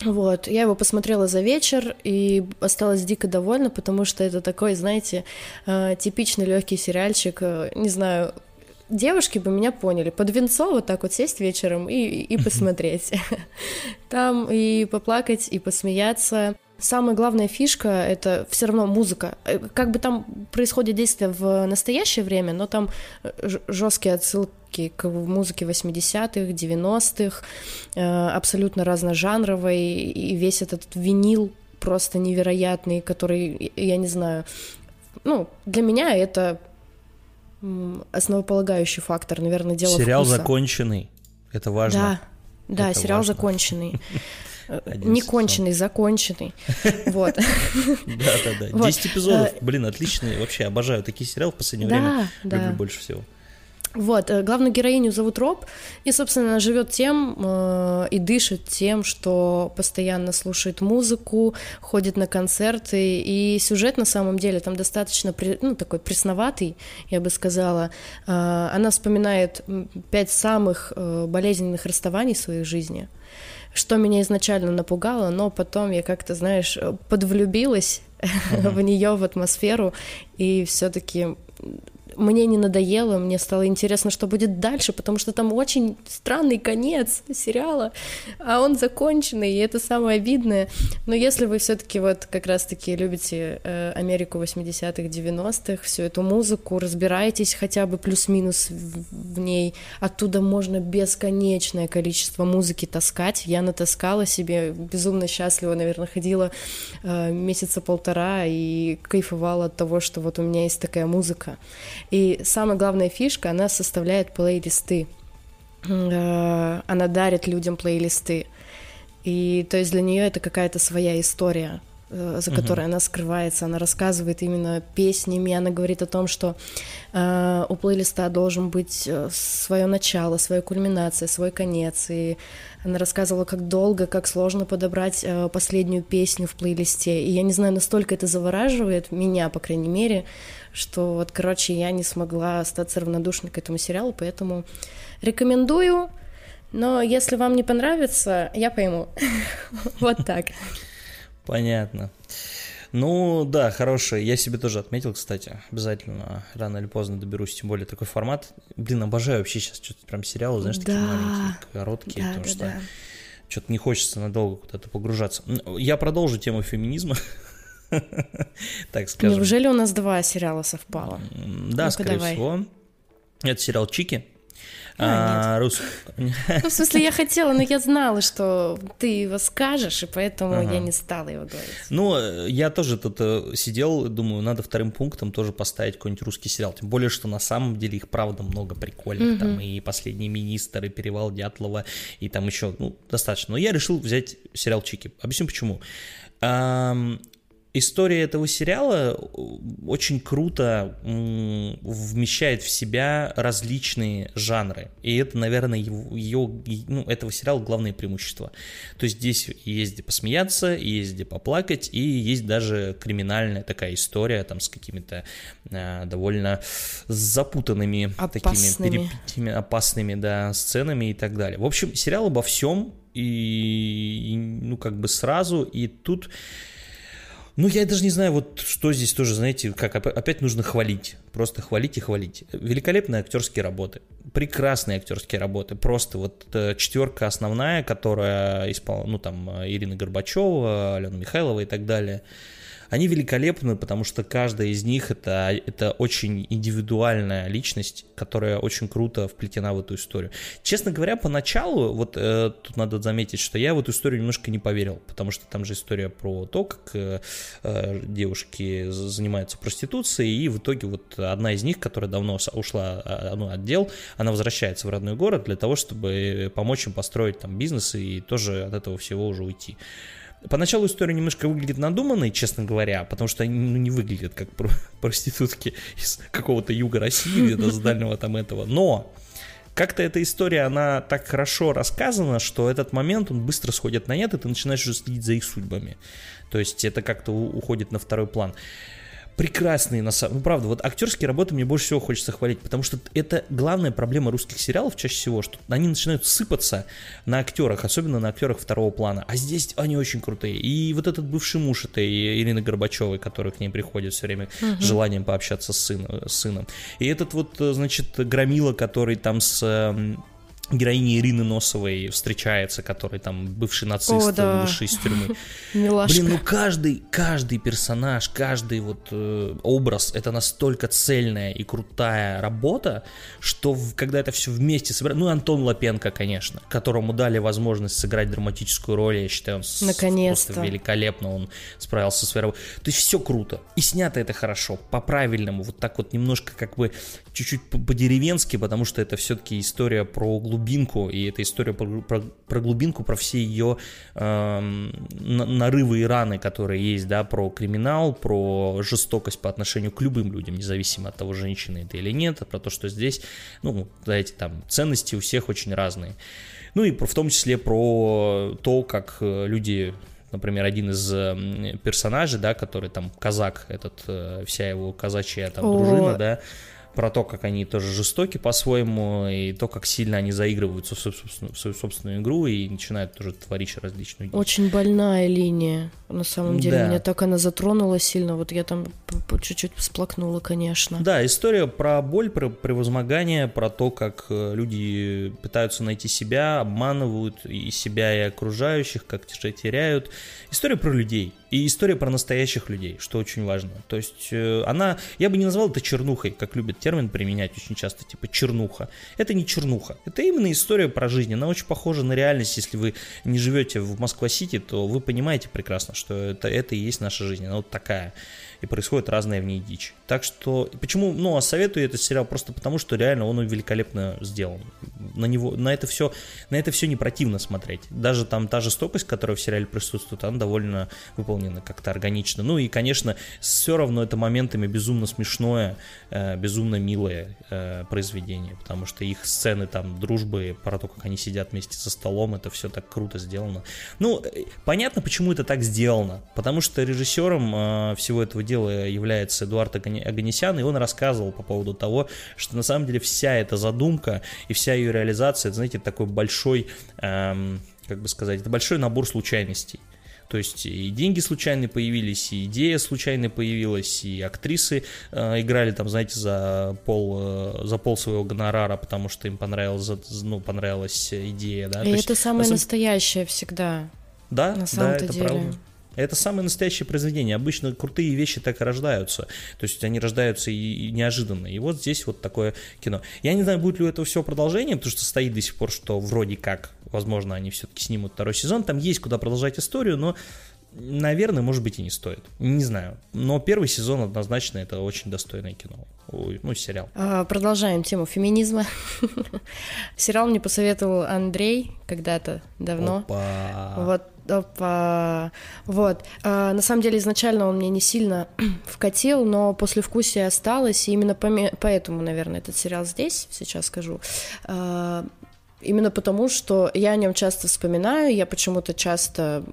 Вот, я его посмотрела за вечер и осталась дико довольна, потому что это такой, знаете, э, типичный легкий сериальчик, э, не знаю, девушки бы меня поняли. Под венцо вот так вот сесть вечером и, и посмотреть. [laughs] Там и поплакать, и посмеяться. Самая главная фишка — это все равно музыка. Э, как бы там происходит действие в настоящее время, но там жесткие отсылки отсылки к музыке 80-х, 90-х, э, абсолютно разножанровой, и весь этот винил просто невероятный, который, я не знаю, ну, для меня это основополагающий фактор, наверное, дело Сериал вкуса. законченный, это важно. Да, да, это сериал важно. законченный. [laughs] Не конченый, законченный. [laughs] Вот. Да, да, да. 10 эпизодов. Э, Блин, отличные. Вообще обожаю такие сериалы в последнее время. Люблю больше всего. Вот, э, главную героиню зовут Роб, и, собственно, она живет тем э, и дышит тем, что постоянно слушает музыку, ходит на концерты, и сюжет на самом деле там достаточно, ну, такой пресноватый, я бы сказала. Э, она вспоминает пять самых э, болезненных расставаний в своей жизни, что меня изначально напугало, но потом я как-то, знаешь, подвлюбилась [laughs] uh-huh. в нее, в атмосферу, и все-таки мне не надоело, мне стало интересно, что будет дальше, потому что там очень странный конец сериала, а он законченный, и это самое обидное. Но если вы все-таки вот как раз-таки любите э, Америку 80-х, 90-х, всю эту музыку, разбираетесь хотя бы плюс-минус в, в ней, оттуда можно бесконечное количество музыки таскать. Я натаскала себе, безумно счастлива, наверное, ходила э, месяца полтора и кайфовала от того, что вот у меня есть такая музыка. И самая главная фишка, она составляет плейлисты. Э, она дарит людям плейлисты. И то есть для нее это какая-то своя история, э, за которой uh-huh. она скрывается. Она рассказывает именно песнями. Она говорит о том, что э, у плейлиста должен быть э, свое начало, своя кульминация, свой конец. И она рассказывала, как долго, как сложно подобрать э, последнюю песню в плейлисте. И я не знаю, настолько это завораживает меня, по крайней мере, что вот, короче, я не смогла остаться равнодушной к этому сериалу, поэтому рекомендую. Но если вам не понравится, я пойму. [laughs] Вот так. Понятно. Ну, да, хороший. Я себе тоже отметил, кстати. Обязательно рано или поздно доберусь, тем более такой формат. Блин, обожаю вообще сейчас что-то прям сериалы, знаешь, такие да. маленькие, короткие, да, потому да, что да. что-то не хочется надолго куда-то погружаться. Я продолжу тему феминизма. [laughs] [laughs] так скажем. Неужели у нас два сериала совпало? Да, скорее всего. Это сериал «Чики», а, а, рус... [laughs] Ну, в смысле, я хотела, но я знала, что ты его скажешь, и поэтому ага. я не стала его говорить. Ну, я тоже тут э, сидел, думаю, надо вторым пунктом тоже поставить какой-нибудь русский сериал. Тем более, что на самом деле их правда много прикольных. Угу. Там и «Последний министр», и «Перевал Дятлова», и там еще, ну, достаточно. Но я решил взять сериал «Чики». Объясню почему история этого сериала э, очень круто вмещает в себя различные жанры. И это, наверное, его, ее, ну, этого сериала главное преимущество. То есть здесь есть где посмеяться, есть где поплакать, и есть даже криминальная такая история там с какими-то э, довольно запутанными опасными. такими опасными, да, сценами и так далее. В общем, сериал обо всем, и, и ну, как бы сразу, и тут ну, я даже не знаю, вот что здесь тоже, знаете, как опять нужно хвалить. Просто хвалить и хвалить. Великолепные актерские работы. Прекрасные актерские работы. Просто вот э, четверка основная, которая исполняла, ну, там, Ирина Горбачева, Алена Михайлова и так далее – они великолепны, потому что каждая из них это, это очень индивидуальная личность, которая очень круто вплетена в эту историю. Честно говоря, поначалу, вот э, тут надо заметить, что я в эту историю немножко не поверил, потому что там же история про то, как э, э, девушки занимаются проституцией, и в итоге вот одна из них, которая давно ушла а, ну, от дел, она возвращается в родной город для того, чтобы помочь им построить там бизнес и тоже от этого всего уже уйти. Поначалу история немножко выглядит надуманной, честно говоря, потому что они ну, не выглядят как [laughs] проститутки из какого-то юга России, где-то с дальнего там этого. Но как-то эта история, она так хорошо рассказана, что этот момент, он быстро сходит на нет, и ты начинаешь уже следить за их судьбами. То есть это как-то уходит на второй план прекрасные, на самом ну, правда, вот актерские работы мне больше всего хочется хвалить, потому что это главная проблема русских сериалов чаще всего, что они начинают сыпаться на актерах, особенно на актерах второго плана, а здесь они очень крутые. И вот этот бывший муж этой Ирины Горбачевой, который к ней приходит все время угу. с желанием пообщаться с, сын, с сыном, и этот вот, значит, Громила, который там с героини Ирины Носовой встречается, который там бывший нацист, О, да. вышедший из тюрьмы. [laughs] Милашка. Блин, ну каждый, каждый персонаж, каждый вот э, образ, это настолько цельная и крутая работа, что в, когда это все вместе собирается, ну Антон Лапенко, конечно, которому дали возможность сыграть драматическую роль, я считаю, он Наконец-то. просто великолепно он справился с своей работой. То есть все круто, и снято это хорошо, по-правильному, вот так вот немножко как бы чуть-чуть по-деревенски, потому что это все-таки история про глубинку, и это история про, про, про глубинку, про все ее э, нарывы и раны, которые есть, да, про криминал, про жестокость по отношению к любым людям, независимо от того, женщины это или нет, про то, что здесь, ну, знаете, там ценности у всех очень разные. Ну и про, в том числе про то, как э, люди например, один из персонажей, да, который там казак, этот, э, вся его казачья там О, дружина, да, про то, как они тоже жестоки по-своему, и то, как сильно они заигрываются в свою, собственную, в свою собственную игру и начинают тоже творить различную дичь. Очень больная линия, на самом деле. Да. Меня так она затронула сильно, вот я там чуть-чуть всплакнула, конечно. Да, история про боль, про превозмогание, про то, как э, люди пытаются найти себя, обманывают и себя, и окружающих, как теряют. История про людей. И история про настоящих людей, что очень важно. То есть э, она, я бы не назвал это чернухой, как любят термин применять очень часто, типа чернуха. Это не чернуха, это именно история про жизнь. Она очень похожа на реальность. Если вы не живете в Москва-Сити, то вы понимаете прекрасно, что это, это и есть наша жизнь. Она вот такая и происходит разная в ней дичь. Так что, почему, ну, а советую этот сериал просто потому, что реально он великолепно сделан. На него, на это все, на это все не противно смотреть. Даже там та жестокость, которая в сериале присутствует, она довольно выполнена как-то органично. Ну и, конечно, все равно это моментами безумно смешное, э, безумно милое э, произведение, потому что их сцены там дружбы, про то, как они сидят вместе за столом, это все так круто сделано. Ну, э, понятно, почему это так сделано, потому что режиссером э, всего этого дела дела является Эдуард Аганесян, и он рассказывал по поводу того, что на самом деле вся эта задумка и вся ее реализация, это, знаете, такой большой, эм, как бы сказать, это большой набор случайностей. То есть и деньги случайно появились, и идея случайно появилась, и актрисы э, играли там, знаете, за пол, э, за пол своего гонорара, потому что им понравилась, ну, понравилась идея, да. И То это есть, самое на... настоящее всегда. Да, на самом-то да, это деле. правда. Это самое настоящее произведение. Обычно крутые вещи так и рождаются. То есть они рождаются и, и неожиданно. И вот здесь вот такое кино. Я не знаю, будет ли у этого все продолжение, потому что стоит до сих пор, что вроде как, возможно, они все-таки снимут второй сезон. Там есть куда продолжать историю, но Наверное, может быть и не стоит. Не знаю. Но первый сезон однозначно это очень достойное кино. Ну, сериал. А, продолжаем тему феминизма. [laughs] Сериал мне посоветовал Андрей когда-то давно. Опа. Вот Опа. Вот. А, на самом деле, изначально он мне не сильно [clears throat] вкатил, но после вкусия осталось, и именно поэтому, наверное, этот сериал здесь, сейчас скажу. А, именно потому, что я о нем часто вспоминаю, я почему-то часто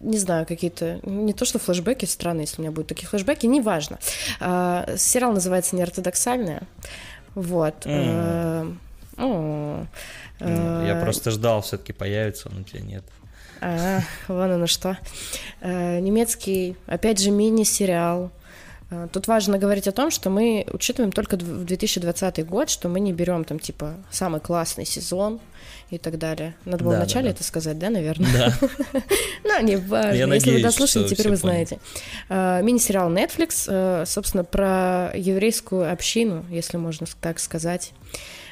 не знаю, какие-то, не то что флешбеки, странно, если у меня будут такие флешбеки, неважно. А, сериал называется «Неортодоксальная», вот. Mm. А, Я просто ждал, все-таки появится, но тебя нет. А, вон оно что. А, немецкий, опять же, мини-сериал. А, тут важно говорить о том, что мы учитываем только в 2020 год, что мы не берем там типа самый классный сезон, и так далее. Надо было да, вначале да, да. это сказать, да, наверное? Да. [laughs] Ну, не [laughs] важно. Если вы дослушали, теперь вы знаете. Мини-сериал Netflix, э, собственно, про еврейскую общину, если можно так сказать.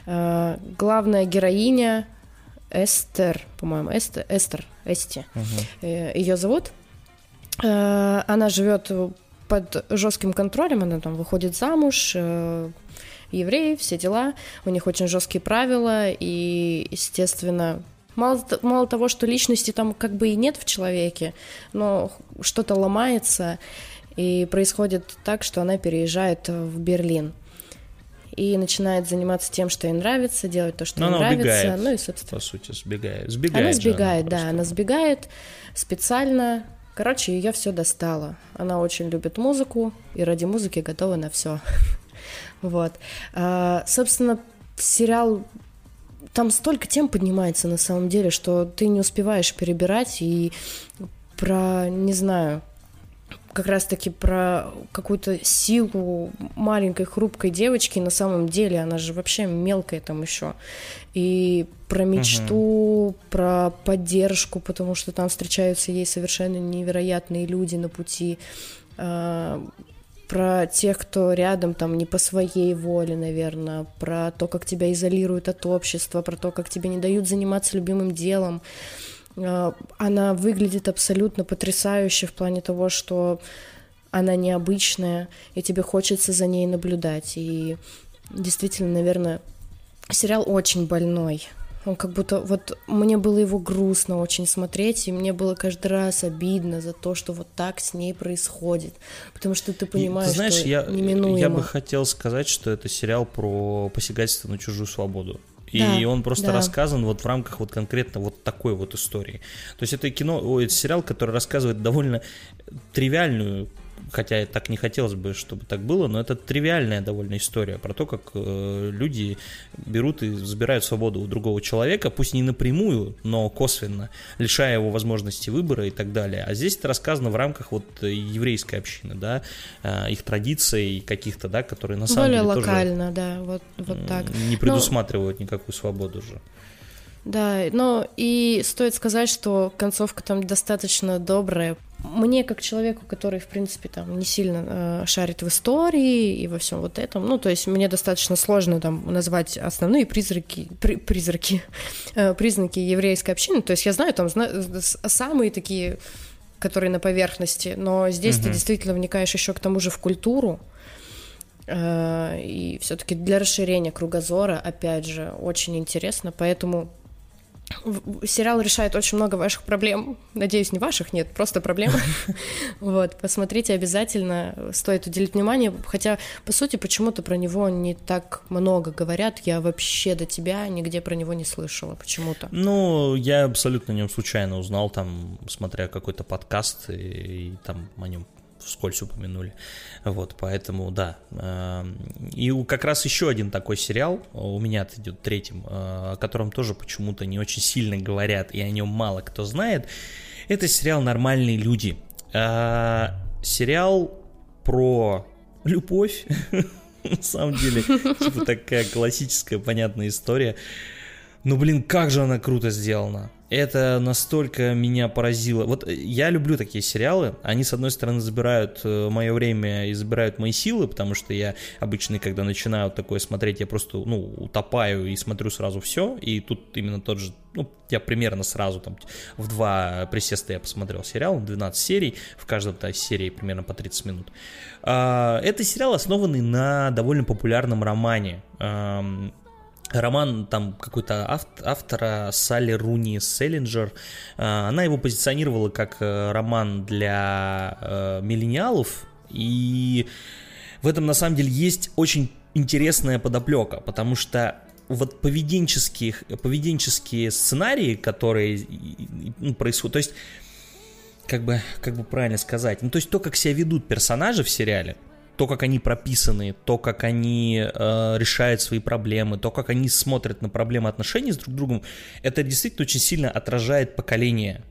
А, главная героиня Эстер, по-моему, Эстер, Эстер, Эсти, э, ее зовут. Э, она живет под жестким контролем, она там выходит замуж, евреи, все дела, у них очень жесткие правила, и, естественно, Мало, мало того, что личности там как бы и нет в человеке, но что-то ломается, и происходит так, что она переезжает в Берлин и начинает заниматься тем, что ей нравится, делать то, что Но ей нравится. Убегает, ну и, собственно... По сути, сбегает. Сбегает она сбегает, она да, она сбегает специально. Короче, ее все достало. Она очень любит музыку и ради музыки готова на все. [laughs] Вот. А, собственно, сериал там столько тем поднимается на самом деле, что ты не успеваешь перебирать и про, не знаю, как раз-таки про какую-то силу маленькой хрупкой девочки. На самом деле она же вообще мелкая там еще. И про мечту, угу. про поддержку, потому что там встречаются ей совершенно невероятные люди на пути. А, про тех, кто рядом там не по своей воле, наверное, про то, как тебя изолируют от общества, про то, как тебе не дают заниматься любимым делом. А, она выглядит абсолютно потрясающе в плане того, что она необычная, и тебе хочется за ней наблюдать. И действительно, наверное, сериал очень больной. Он как будто вот мне было его грустно очень смотреть, и мне было каждый раз обидно за то, что вот так с ней происходит, потому что ты понимаешь, и, ты знаешь, что я, неминуемо. я бы хотел сказать, что это сериал про посягательство на чужую свободу. И да, он просто да. рассказан вот в рамках вот конкретно вот такой вот истории. То есть это кино, ой, это сериал, который рассказывает довольно тривиальную хотя так не хотелось бы, чтобы так было, но это тривиальная довольно история про то, как э, люди берут и забирают свободу у другого человека, пусть не напрямую, но косвенно, лишая его возможности выбора и так далее. А здесь это рассказано в рамках вот еврейской общины, да, э, их традиций каких-то, да, которые на самом Более деле локально, тоже да, вот, вот так. Не предусматривают но... никакую свободу же. Да, но и стоит сказать, что концовка там достаточно добрая, мне, как человеку, который, в принципе, там не сильно э, шарит в истории и во всем вот этом, ну, то есть мне достаточно сложно там назвать основные призраки, при, призраки, [laughs] э, признаки еврейской общины. То есть я знаю там зна- самые такие, которые на поверхности, но здесь угу. ты действительно вникаешь еще к тому же в культуру. Э, и все-таки для расширения кругозора, опять же, очень интересно, поэтому Сериал решает очень много ваших проблем. Надеюсь, не ваших, нет, просто проблем. [laughs] Вот, посмотрите обязательно, стоит уделить внимание. Хотя, по сути, почему-то про него не так много говорят. Я вообще до тебя нигде про него не слышала почему-то. Ну, я абсолютно о нем случайно узнал, там, смотря какой-то подкаст, и, и там о нем вскользь упомянули. Вот, поэтому, да. Эм, и как раз еще один такой сериал, у меня идет третьим, э, о котором тоже почему-то не очень сильно говорят, и о нем мало кто знает. Это сериал «Нормальные люди». Э, сериал про любовь, [laughs] на самом деле, типа такая классическая, понятная история. Ну, блин, как же она круто сделана. Это настолько меня поразило. Вот э, я люблю такие сериалы. Они, с одной стороны, забирают э, мое время и забирают мои силы, потому что я обычно, когда начинаю такое смотреть, я просто, ну, утопаю и смотрю сразу все. И тут именно тот же, ну, я примерно сразу там в два присеста я посмотрел сериал, 12 серий, в каждом да, серии примерно по 30 минут. А, это сериал, основанный на довольно популярном романе роман там какой-то автора Салли Руни Селлинджер, а, она его позиционировала как э, роман для э, миллениалов, и в этом на самом деле есть очень интересная подоплека, потому что вот поведенческие, поведенческие сценарии, которые ну, происходят, то есть как бы, как бы правильно сказать, ну то есть то, как себя ведут персонажи в сериале, то, как они прописаны, то, как они э, решают свои проблемы, то, как они смотрят на проблемы отношений с друг другом, это действительно очень сильно отражает поколение.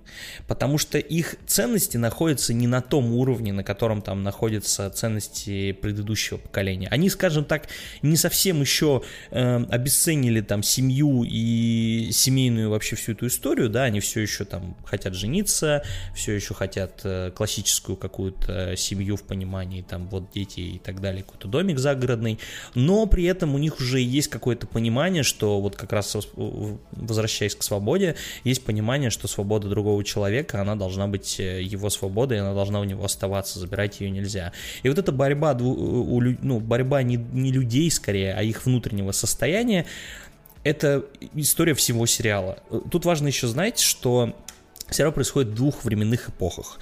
Потому что их ценности находятся не на том уровне, на котором там находятся ценности предыдущего поколения. Они, скажем так, не совсем еще э, обесценили там семью и семейную вообще всю эту историю, да, они все еще там хотят жениться, все еще хотят э, классическую какую-то семью в понимании, там вот дети детей и так далее, какой-то домик загородный, но при этом у них уже есть какое-то понимание, что вот как раз возвращаясь к свободе, есть понимание, что свобода другого человека, она должна быть э, его свободой, она должна у него оставаться, забирать ее нельзя. И вот эта борьба, ну, борьба не, не людей скорее, а их внутреннего состояния, это история всего сериала. Тут важно еще знать, что сериал происходит в двух временных эпохах.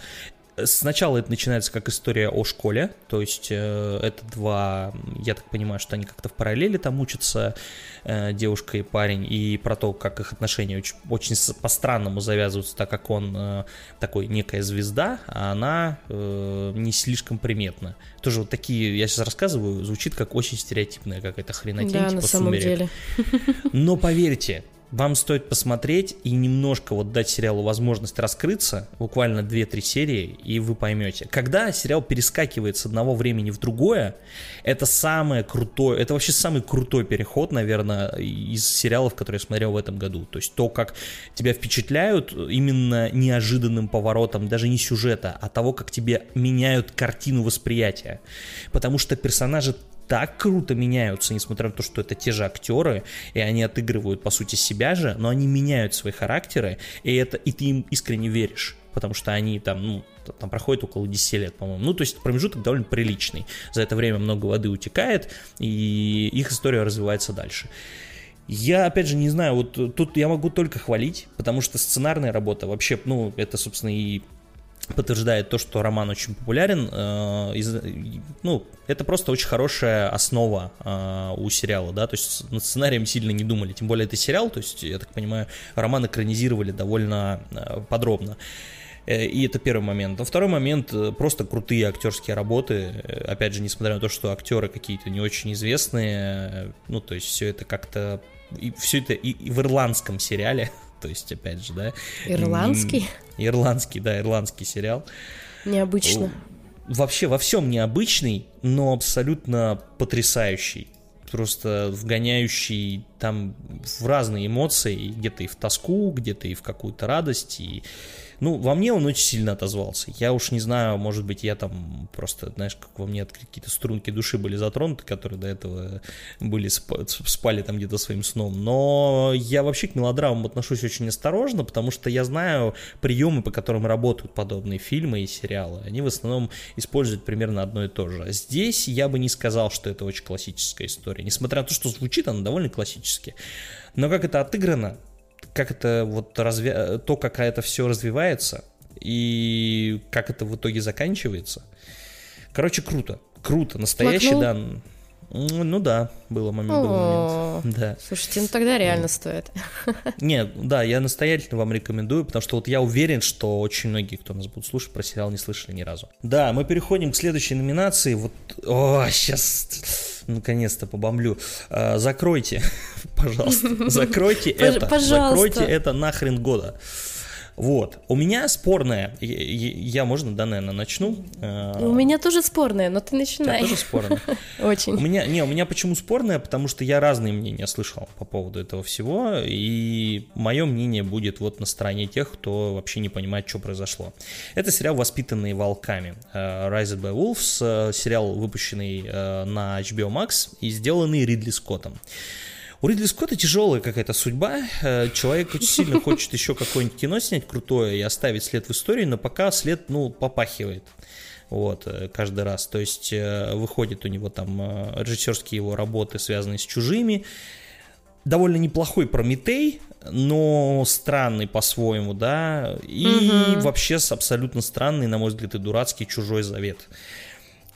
Сначала это начинается как история о школе, то есть э, это два, я так понимаю, что они как-то в параллели там учатся, э, девушка и парень, и про то, как их отношения очень, очень по-странному завязываются, так как он э, такой некая звезда, а она э, не слишком приметна. Тоже вот такие, я сейчас рассказываю, звучит как очень стереотипная какая-то хренотень, да, типа на самом сумерек. деле. Но поверьте, вам стоит посмотреть и немножко вот дать сериалу возможность раскрыться, буквально 2-3 серии, и вы поймете. Когда сериал перескакивает с одного времени в другое, это самое крутое, это вообще самый крутой переход, наверное, из сериалов, которые я смотрел в этом году. То есть то, как тебя впечатляют именно неожиданным поворотом, даже не сюжета, а того, как тебе меняют картину восприятия. Потому что персонажи так круто меняются, несмотря на то, что это те же актеры, и они отыгрывают, по сути, себя же, но они меняют свои характеры, и, это, и ты им искренне веришь потому что они там, ну, там проходит около 10 лет, по-моему. Ну, то есть промежуток довольно приличный. За это время много воды утекает, и их история развивается дальше. Я, опять же, не знаю, вот тут я могу только хвалить, потому что сценарная работа вообще, ну, это, собственно, и подтверждает то, что роман очень популярен. Э, ну, это просто очень хорошая основа э, у сериала, да, то есть над сценарием сильно не думали, тем более это сериал, то есть, я так понимаю, роман экранизировали довольно э, подробно. И это первый момент. А второй момент просто крутые актерские работы. Опять же, несмотря на то, что актеры какие-то не очень известные, ну, то есть все это как-то. И все это и, и в ирландском сериале, [laughs] то есть, опять же, да. Ирландский? Ирландский, да, ирландский сериал. Необычно. Вообще во всем необычный, но абсолютно потрясающий. Просто вгоняющий там в разные эмоции, где-то и в тоску, где-то и в какую-то радость, и ну, во мне он очень сильно отозвался. Я уж не знаю, может быть, я там просто, знаешь, как во мне какие-то струнки души были затронуты, которые до этого были спали там где-то своим сном. Но я вообще к мелодрамам отношусь очень осторожно, потому что я знаю приемы, по которым работают подобные фильмы и сериалы. Они в основном используют примерно одно и то же. Здесь я бы не сказал, что это очень классическая история. Несмотря на то, что звучит она довольно классически. Но как это отыграно, как это вот разве... то, как это все развивается и как это в итоге заканчивается. Короче, круто. Круто. Настоящий, да. Ну да, было момент, был момент. Да. Слушайте, ну тогда реально стоит. [laughs] Нет, да, я настоятельно вам рекомендую, потому что вот я уверен, что очень многие, кто нас будут слушать, про сериал не слышали ни разу. Да, мы переходим к следующей номинации. Вот, о, сейчас наконец-то побомблю. А, закройте, [laughs] пожалуйста, [laughs] закройте это. Закройте это нахрен года. Вот. У меня спорная, я, я можно, да, наверное, начну? У меня тоже спорная, но ты начинай. тоже спорная. [laughs] Очень. У меня, не, у меня почему спорная, потому что я разные мнения слышал по поводу этого всего, и мое мнение будет вот на стороне тех, кто вообще не понимает, что произошло. Это сериал «Воспитанные волками». Э, Rise by Wolves, э, сериал, выпущенный э, на HBO Max и сделанный Ридли Скоттом. У Ридли Скотта тяжелая какая-то судьба. Э, человек очень [laughs] сильно хочет еще какое-нибудь кино снять крутое и оставить след в истории, но пока след, ну, попахивает. Вот, э, каждый раз. То есть э, выходит у него там режиссерские его работы, связанные с чужими. Довольно неплохой Прометей, но странный по-своему, да, и угу. вообще абсолютно странный, на мой взгляд, и дурацкий чужой завет.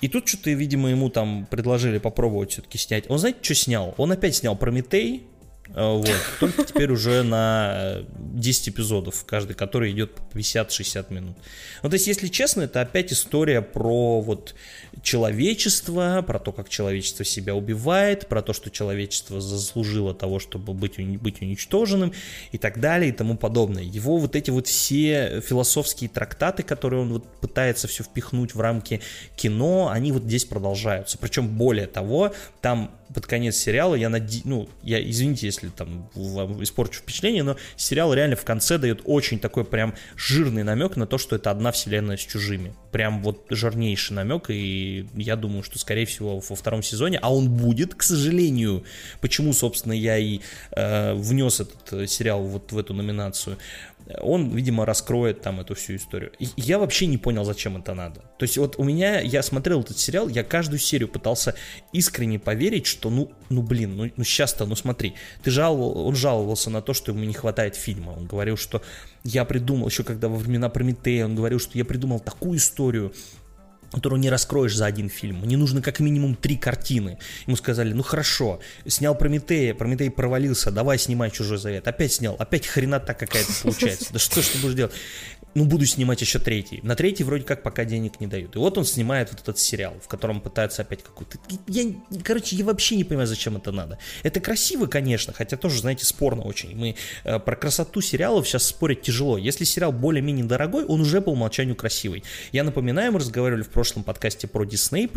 И тут что-то, видимо, ему там предложили попробовать все-таки снять. Он, знаете, что снял? Он опять снял Прометей, вот. Только теперь уже на 10 эпизодов, каждый, который идет по 50-60 минут. Ну, то есть, если честно, это опять история про вот человечество, про то, как человечество себя убивает, про то, что человечество заслужило того, чтобы быть, быть уничтоженным и так далее и тому подобное. Его вот эти вот все философские трактаты, которые он вот пытается все впихнуть в рамки кино, они вот здесь продолжаются. Причем более того, там под конец сериала я наде... ну, я, извините, если там вам испорчу впечатление, но сериал реально в конце дает очень такой прям жирный намек на то, что это одна вселенная с чужими. Прям вот жирнейший намек, и я думаю, что, скорее всего, во втором сезоне, а он будет, к сожалению, почему, собственно, я и э, внес этот сериал вот в эту номинацию, он, видимо, раскроет там эту всю историю. И я вообще не понял, зачем это надо. То есть вот у меня, я смотрел этот сериал, я каждую серию пытался искренне поверить, что ну, ну блин, ну, ну сейчас-то, ну смотри, ты жаловал, он жаловался на то, что ему не хватает фильма. Он говорил, что я придумал, еще когда во времена Прометея, он говорил, что я придумал такую историю, которую не раскроешь за один фильм. Мне нужно как минимум три картины. Ему сказали, ну хорошо, снял Прометея, Прометей провалился, давай снимай Чужой Завет. Опять снял, опять хренота какая-то получается. Да что ж ты будешь делать? Ну, буду снимать еще третий. На третий вроде как пока денег не дают. И вот он снимает вот этот сериал, в котором пытается опять какую-то... Я, короче, я вообще не понимаю, зачем это надо. Это красиво, конечно, хотя тоже, знаете, спорно очень. Мы э, про красоту сериалов сейчас спорить тяжело. Если сериал более-менее дорогой, он уже по умолчанию красивый. Я напоминаю, мы разговаривали в прошлом подкасте про Disney+,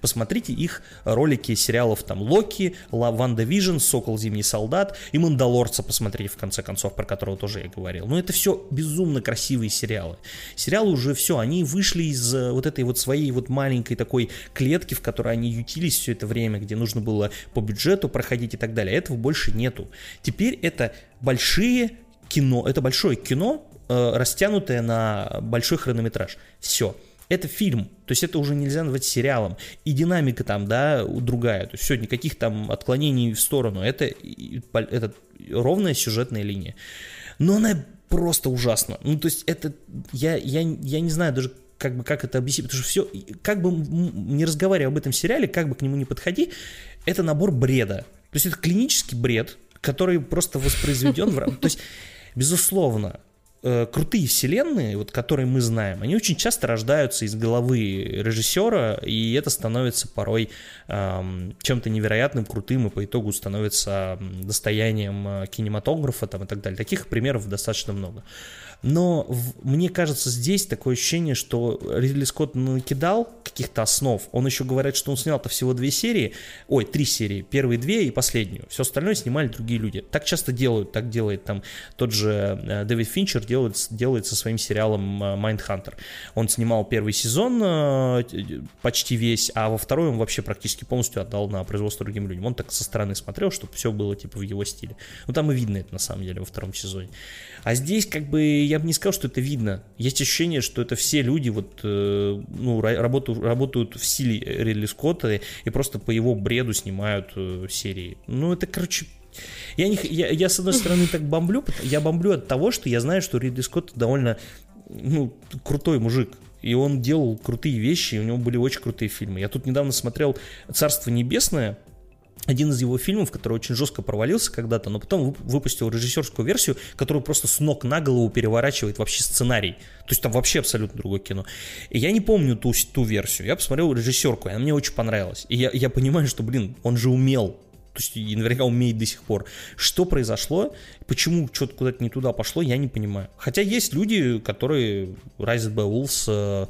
посмотрите их ролики сериалов там Локи, WandaVision, Сокол Зимний Солдат и Мандалорца посмотрите, в конце концов, про которого тоже я говорил. Но это все безумно красивые сериалы. Сериалы уже все, они вышли из э, вот этой вот своей вот маленькой такой клетки, в которой они ютились все это время, где нужно было по бюджету проходить и так далее. Этого больше нету. Теперь это большие кино, это большое кино, э, растянутое на большой хронометраж. Все. Это фильм, то есть это уже нельзя назвать сериалом. И динамика там, да, другая. То есть все, никаких там отклонений в сторону. Это, это ровная сюжетная линия. Но она просто ужасно. Ну, то есть это, я, я, я не знаю даже, как бы, как это объяснить, потому что все, как бы не разговаривая об этом сериале, как бы к нему не подходи, это набор бреда. То есть это клинический бред, который просто воспроизведен в... То есть, безусловно, э, крутые вселенные, вот, которые мы знаем, они очень часто рождаются из головы режиссера, и это становится порой эм, чем-то невероятным, крутым, и по итогу становится достоянием э, кинематографа там, и так далее. Таких примеров достаточно много. Но в, мне кажется, здесь такое ощущение, что Ридли Скотт накидал каких-то основ. Он еще говорит, что он снял-то всего две серии, ой, три серии, первые две и последнюю. Все остальное снимали другие люди. Так часто делают, так делает там тот же э, Дэвид Финчер, делает, делает со своим сериалом э, Mindhunter. Он снимал первый сезон э, почти весь, а во второй он вообще практически полностью отдал на производство другим людям. Он так со стороны смотрел, чтобы все было типа в его стиле. Ну там и видно это на самом деле во втором сезоне. А здесь как бы я бы не сказал, что это видно. Есть ощущение, что это все люди вот, э, ну, работают, работают в стиле Ридли Скотта и просто по его бреду снимают э, серии. Ну, это, короче, я, не, я, я, с одной стороны, так бомблю, я бомблю от того, что я знаю, что Ридли Скотт довольно ну, крутой мужик. И он делал крутые вещи, и у него были очень крутые фильмы. Я тут недавно смотрел «Царство небесное», один из его фильмов, который очень жестко провалился когда-то, но потом выпустил режиссерскую версию, которую просто с ног на голову переворачивает вообще сценарий. То есть там вообще абсолютно другое кино. И я не помню ту, ту версию. Я посмотрел режиссерку, и она мне очень понравилась. И я, я понимаю, что, блин, он же умел то есть и наверняка умеет до сих пор. Что произошло, почему что-то куда-то не туда пошло, я не понимаю. Хотя есть люди, которые Rise by Wolves э,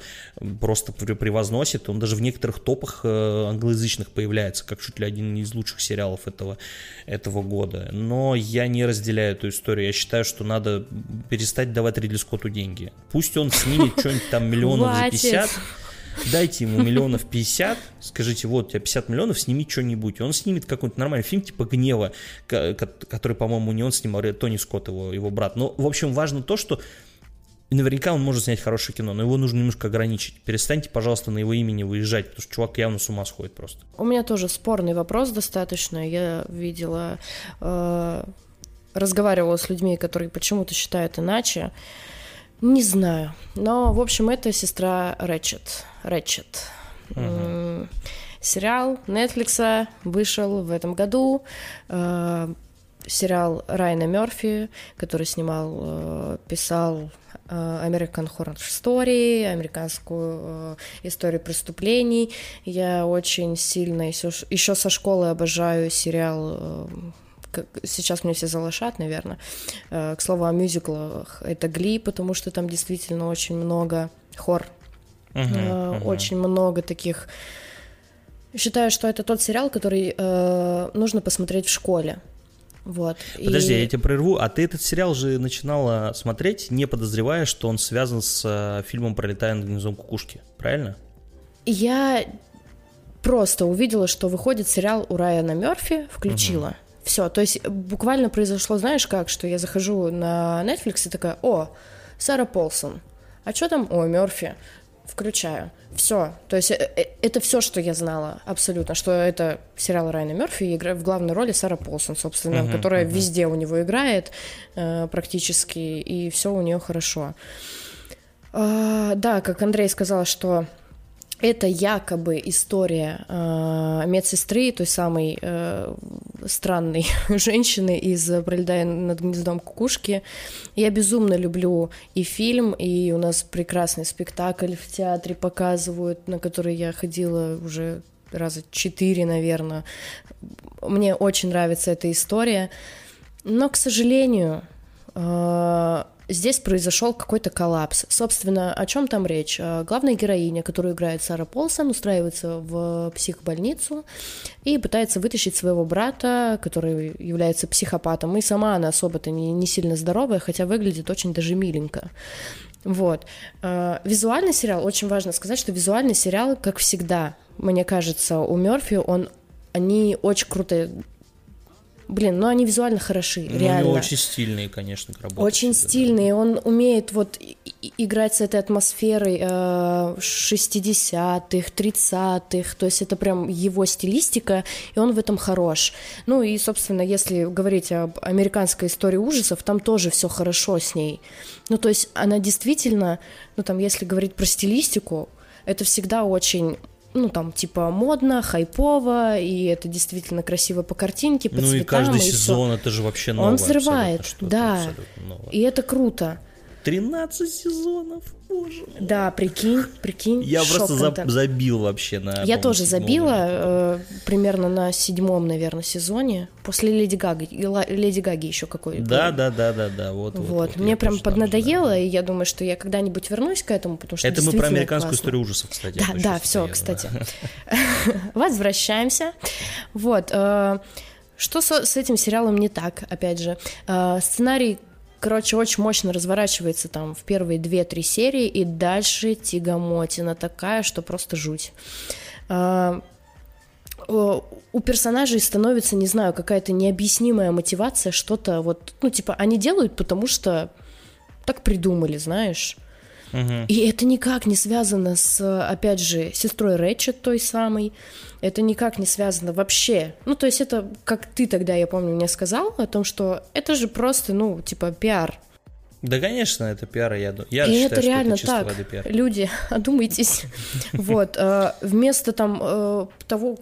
просто превозносят, он даже в некоторых топах э, англоязычных появляется, как чуть ли один из лучших сериалов этого, этого года. Но я не разделяю эту историю, я считаю, что надо перестать давать Ридли Скотту деньги. Пусть он снимет [laughs] что-нибудь там миллионов за 50, дайте ему миллионов 50, скажите, вот, у тебя 50 миллионов, сними что-нибудь. Он снимет какой-нибудь нормальный фильм типа «Гнева», который, по-моему, не он снимал, а Тони Скотт, его, его брат. Но, в общем, важно то, что наверняка он может снять хорошее кино, но его нужно немножко ограничить. Перестаньте, пожалуйста, на его имени выезжать, потому что чувак явно с ума сходит просто. У меня тоже спорный вопрос достаточно. Я видела, э, разговаривала с людьми, которые почему-то считают иначе. Не знаю. Но, в общем, это сестра Рэтчет. Рэтчет. Uh-huh. Сериал Netflix вышел в этом году. Э, сериал Райана Мерфи, который снимал, э, писал э, American Horror Story, американскую историю преступлений. Я очень сильно еще, еще со школы обожаю сериал сейчас мне все залошат, наверное. К слову о мюзиклах, это Гли, потому что там действительно очень много хор Uh-huh, uh-huh. Очень много таких. Считаю, что это тот сериал, который э, нужно посмотреть в школе. Вот. Подожди, и... я тебя прерву. А ты этот сериал же начинала смотреть, не подозревая, что он связан с э, фильмом «Пролетая над гнездом кукушки», правильно? Я просто увидела, что выходит сериал у Райана Мерфи, включила. Угу. Все, то есть буквально произошло, знаешь как, что я захожу на Netflix и такая, о, Сара Полсон, а что там? О, Мерфи включаю. Все. То есть э, э, это все, что я знала абсолютно, что это сериал Райана Мерфи, игра в главной роли Сара Полсон, собственно, uh-huh, которая uh-huh. везде у него играет э, практически, и все у нее хорошо. А, да, как Андрей сказал, что это якобы история э, медсестры, той самой э, странной [laughs] женщины из «Пролетая над гнездом кукушки». Я безумно люблю и фильм, и у нас прекрасный спектакль в театре показывают, на который я ходила уже раза четыре, наверное. Мне очень нравится эта история. Но, к сожалению, э, здесь произошел какой-то коллапс. Собственно, о чем там речь? Э, главная героиня, которую играет Сара Полсон, устраивается в психбольницу и пытается вытащить своего брата, который является психопатом. И сама она особо-то не, не сильно здоровая, хотя выглядит очень даже миленько. Вот. Э, визуальный сериал, очень важно сказать, что визуальный сериал, как всегда, мне кажется, у Мерфи, он они очень круто Блин, ну они визуально хороши, ну, реально. У очень стильные, конечно, работы. Очень стильные, он умеет вот играть с этой атмосферой э, 60-х, 30-х, то есть это прям его стилистика, и он в этом хорош. Ну и, собственно, если говорить об американской истории ужасов, там тоже все хорошо с ней. Ну то есть она действительно, ну там, если говорить про стилистику, это всегда очень ну, там, типа, модно, хайпово, и это действительно красиво по картинке, по ну, цветам. Ну, и каждый и сезон все. это же вообще новое. Он взрывает, да. И это круто. 13 сезонов, боже мой. Да, прикинь, прикинь. Я просто за, забил вообще на... Я тоже забила э, примерно на седьмом, наверное, сезоне. После Леди Гаги. Леди Гаги еще какой Да, да, да, да, да, вот. Вот, вот, мне прям поднадоело, да. и я думаю, что я когда-нибудь вернусь к этому, потому что Это мы про американскую классно. историю ужасов, кстати. Да, да, все, кстати. [laughs] Возвращаемся. Вот. Э, что с этим сериалом не так, опять же? Э, сценарий короче, очень мощно разворачивается там в первые две-три серии, и дальше тягомотина такая, что просто жуть. А, у персонажей становится, не знаю, какая-то необъяснимая мотивация, что-то вот, ну, типа, они делают, потому что так придумали, знаешь. И это никак не связано с, опять же, сестрой Рэтчет той самой. Это никак не связано вообще. Ну, то есть это, как ты тогда, я помню, мне сказал о том, что это же просто, ну, типа, пиар. Да, конечно, это пиар, я, я И считаю, это реально это так. Пиар. Люди, [laughs] одумайтесь. Вот, э, вместо там э, того,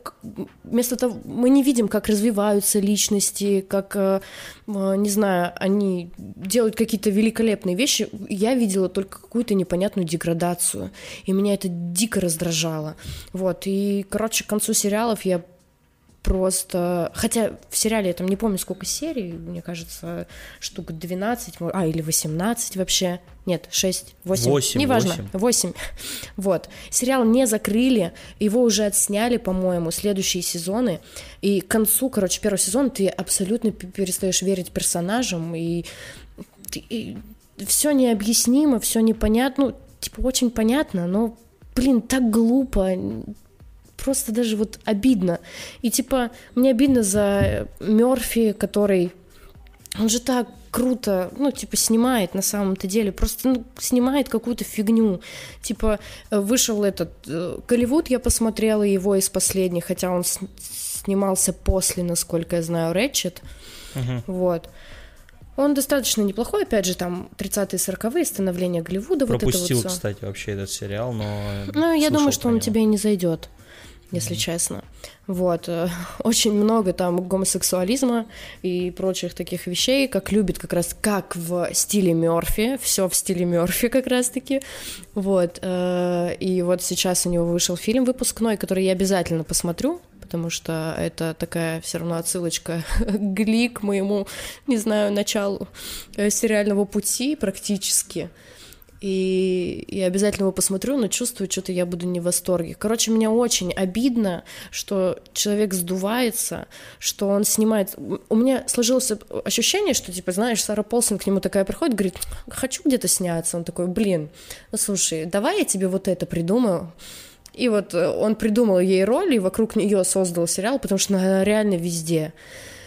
вместо того, мы не видим, как развиваются личности, как, э, не знаю, они делают какие-то великолепные вещи. Я видела только какую-то непонятную деградацию, и меня это дико раздражало. Вот, и, короче, к концу сериалов я просто... Хотя в сериале я там не помню, сколько серий, мне кажется, штук 12, а, или 18 вообще. Нет, 6, 8, 8 неважно, 8. 8. [laughs] Вот. Сериал не закрыли, его уже отсняли, по-моему, следующие сезоны, и к концу, короче, первого сезона ты абсолютно перестаешь верить персонажам, и, и все необъяснимо, все непонятно, ну, типа, очень понятно, но, блин, так глупо, просто даже вот обидно. И типа, мне обидно за Мерфи, который... Он же так круто, ну, типа, снимает на самом-то деле, просто ну, снимает какую-то фигню. Типа, вышел этот э, Голливуд, я посмотрела его из последних, хотя он с- снимался после, насколько я знаю, Рэтчет. Мгм. Вот. Он достаточно неплохой, опять же, там 30-е, 40-е, становление Голливуда, вот Пропустил, это вот кстати, вообще этот сериал, но... Ну, я думаю, что он тебе и не зайдет, если честно. Вот. э, [laughs] Очень много там гомосексуализма и прочих таких вещей, как любит как раз, как в стиле Мерфи, все в стиле Мерфи как раз-таки. Вот. э, И вот сейчас у него вышел фильм выпускной, который я обязательно посмотрю, потому что это такая все равно отсылочка [laughs] к Гли, к моему, не знаю, началу э, сериального пути практически. И я обязательно его посмотрю, но чувствую, что-то я буду не в восторге. Короче, мне очень обидно, что человек сдувается, что он снимает... У меня сложилось ощущение, что, типа, знаешь, Сара Полсон к нему такая приходит, говорит, хочу где-то сняться. Он такой, блин, ну слушай, давай я тебе вот это придумаю. И вот э, он придумал ей роль, и вокруг нее создал сериал, потому что она реально везде.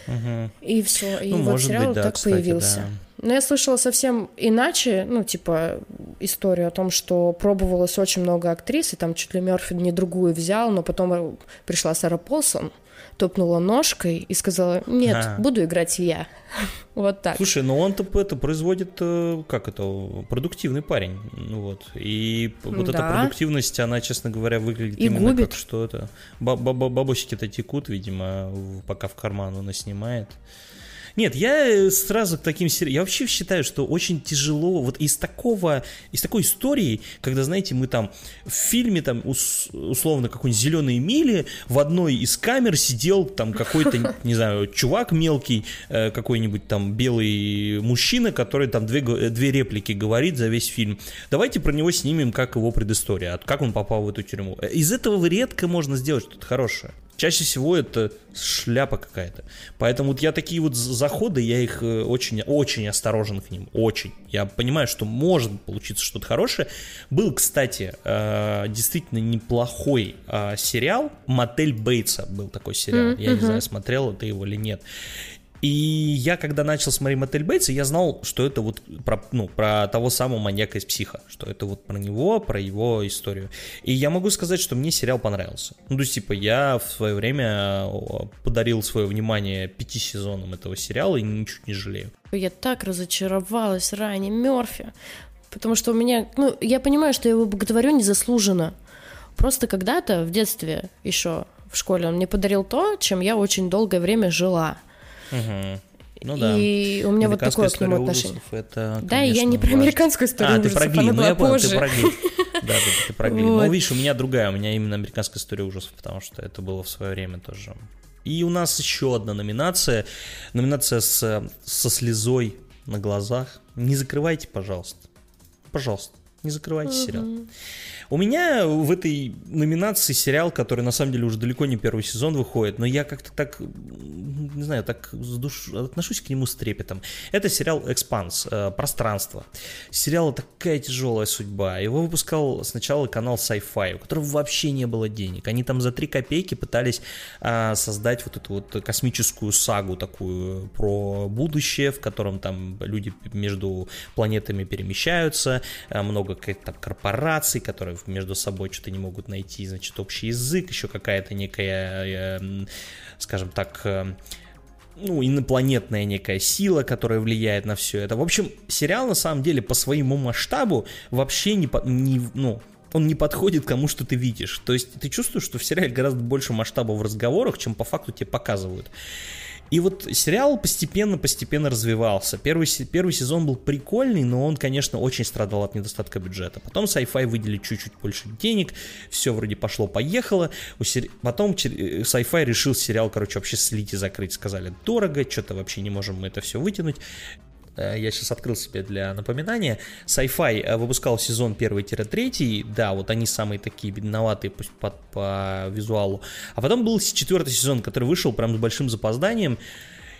Мгм. И все. И Ну, вот сериал быть, да, так кстати, появился. да. Но я слышала совсем иначе, ну, типа, историю о том, что пробовалось очень много актрис, и там чуть ли Мерфи не другую взял, но потом э, пришла Сара Полсон, топнула ножкой и сказала, нет, А. буду играть я. [laughs] Вот так. Слушай, ну он-то это производит, э, как это, продуктивный парень, ну вот. И вот эта Да. продуктивность, она, честно говоря, выглядит И именно губит. как что это. ба- ба- ба- Бабосики-то текут, видимо, пока в карман он и снимает. Нет, я э, сразу к таким сериалам... Я вообще считаю, что очень тяжело вот из такого, из такой истории, когда, знаете, мы там в фильме, там, ус- условно, какой-нибудь «Зеленые мили», в одной из камер сидел там какой-то, [laughs] не знаю, чувак мелкий, э, какой-нибудь там белый мужчина, который там две, две реплики говорит за весь фильм. Давайте про него снимем, как его предыстория, как он попал в эту тюрьму. Э, Из этого редко можно сделать что-то хорошее. Чаще всего это шляпа какая-то. Поэтому вот я такие вот заходы, я их э, очень, очень осторожен к ним. Очень. Я понимаю, что может получиться что-то хорошее. Был, кстати, э, действительно неплохой э, сериал. Мотель Бейтса был такой сериал. М, Я не знаю, смотрел ты его или нет. И я, когда начал смотреть «Мотель Бейтса», я знал, что это вот про, ну, про того самого маньяка из «Психа», что это вот про него, про его историю. И я могу сказать, что мне сериал понравился. Ну, то есть, типа, я в свое время подарил свое внимание пяти сезонам этого сериала и ничуть не жалею. Я так разочаровалась ранее Мерфи, потому что у меня, ну, я понимаю, что я его боготворю незаслуженно. Просто когда-то в детстве еще в школе он мне подарил то, чем я очень долгое время жила. Мгм. Ну да. И у меня вот такое к нему отношение. это, Да, и я конечно, не про важно. американскую историю А, ты ужасов, про Гли, она ну была я понял, позже. ты про Гли. Да, да, ты про Гли. Вот. Ну, видишь, у меня другая, у меня именно американская история ужасов, потому что это было в свое время тоже. И у нас еще одна номинация. Номинация с, со слезой на глазах. Не закрывайте, пожалуйста. Пожалуйста, не закрывайте сериал. У меня в этой номинации сериал, который на самом деле уже далеко не первый сезон выходит, но я как-то так, не знаю, так душ... отношусь к нему с трепетом. Это сериал «Экспанс», э, «Пространство». Сериал такая тяжелая судьба. Его выпускал сначала канал Sci-Fi, у которого вообще не было денег. Они там за три копейки пытались а, создать вот эту вот космическую сагу такую про будущее, в котором там люди между планетами перемещаются, а, много каких-то там корпораций, которые между собой что-то не могут найти, значит, общий язык, еще какая-то некая, э, скажем так, э, ну, инопланетная некая сила, которая влияет на все это. В общем, сериал на самом деле по своему масштабу вообще не, не ну, он не подходит к тому, что ты видишь. То есть ты чувствуешь, что в сериале гораздо больше масштаба в разговорах, чем по факту тебе показывают. И вот сериал постепенно-постепенно развивался. Первый, первый сезон был прикольный, но он, конечно, очень страдал от недостатка бюджета. Потом Sci-Fi выделили чуть-чуть больше денег, все вроде пошло-поехало. Сери... Потом э, Sci-Fi решил сериал, короче, вообще слить и закрыть. Сказали, дорого, что-то вообще не можем мы это все вытянуть. Э, я сейчас открыл себе для напоминания, Sci-Fi э, выпускал сезон 1-3, да, вот они самые такие бедноватые по, по, по визуалу, а потом был четвертый сезон, который вышел прям с большим запозданием,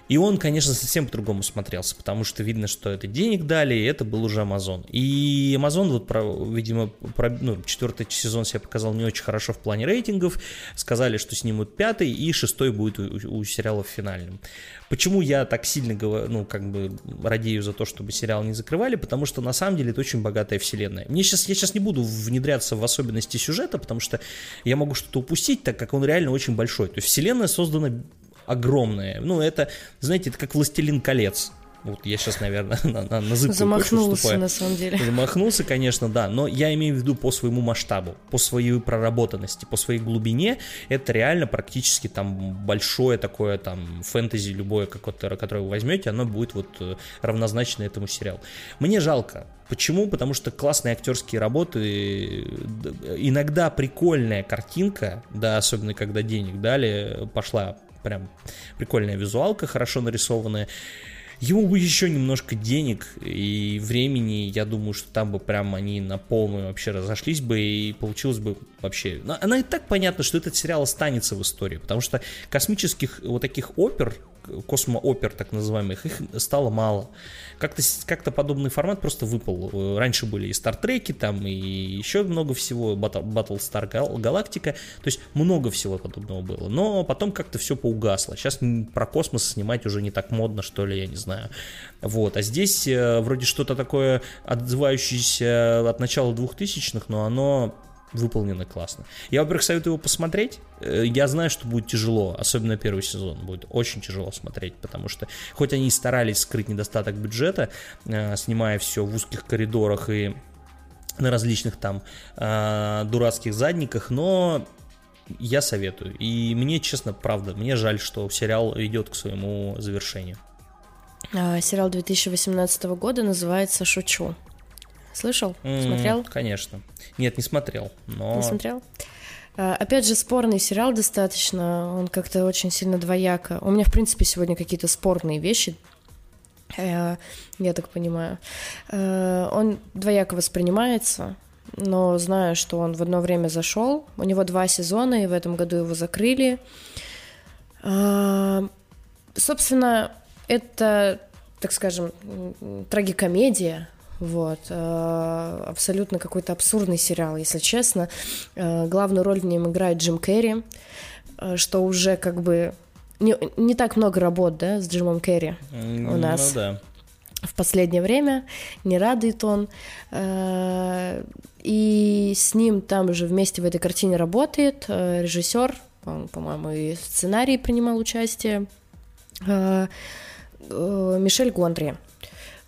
и он, конечно, совсем по-другому смотрелся, потому что видно, что это денег дали, и это был уже Amazon. И Amazon, вот, про, видимо, про, ну, четвертый сезон себя показал не очень хорошо в плане рейтингов. Сказали, что снимут пятый, и шестой будет у, у сериала финальным. Почему я так сильно, ну, как бы, радею за то, чтобы сериал не закрывали? Потому что, на самом деле, это очень богатая вселенная. Мне сейчас, я сейчас не буду внедряться в особенности сюжета, потому что я могу что-то упустить, так как он реально очень большой. То есть вселенная создана огромное. Ну, это, знаете, это как «Властелин колец». Вот я сейчас, наверное, [laughs] на, на, на зыбкую Замахнулся, на самом деле. Замахнулся, конечно, да, но я имею в виду по своему масштабу, по своей проработанности, по своей глубине. Это реально практически там большое такое там фэнтези любое, какое-то, которое вы возьмете, оно будет вот э, равнозначно этому сериалу. Мне жалко. Почему? Потому что классные актерские работы, иногда прикольная картинка, да, особенно когда денег дали, пошла прям прикольная визуалка, хорошо нарисованная. Ему бы еще немножко денег и времени, я думаю, что там бы прям они на полную вообще разошлись бы и получилось бы вообще... Она и так понятно, что этот сериал останется в истории, потому что космических вот таких опер космоопер, так называемых, их стало мало. Как-то как подобный формат просто выпал. Раньше были и Стартреки, там, и еще много всего, Battle, Star Galactica, то есть много всего подобного было. Но потом как-то все поугасло. Сейчас про космос снимать уже не так модно, что ли, я не знаю. Вот, а здесь э, вроде что-то такое отзывающееся от начала 2000-х, но оно выполнено классно. Я, во-первых, советую его посмотреть. Э, я знаю, что будет тяжело, особенно первый сезон будет очень тяжело смотреть, потому что хоть они и старались скрыть недостаток бюджета, э, снимая все в узких коридорах и на различных там э, дурацких задниках, но я советую. И мне, честно, правда, мне жаль, что сериал идет к своему завершению. А, сериал 2018 года называется «Шучу». Слышал? Mm, смотрел? Конечно. Нет, не смотрел. Но... Не смотрел? А, опять же, спорный сериал достаточно, он как-то очень сильно двояко. У меня, в принципе, сегодня какие-то спорные вещи, э, я так понимаю. Э, он двояко воспринимается, но знаю, что он в одно время зашел. У него два сезона, и в этом году его закрыли. А, собственно, это, так скажем, трагикомедия, вот. Э, абсолютно какой-то абсурдный сериал, если честно. Э, главную роль в нем играет Джим Керри, э, что уже как бы... Не, не так много работ, да, с Джимом Керри у нас. Ну да в последнее время, не радует он. И с ним там же вместе в этой картине работает режиссер, он, по-моему, и в сценарии принимал участие, Мишель Гондри.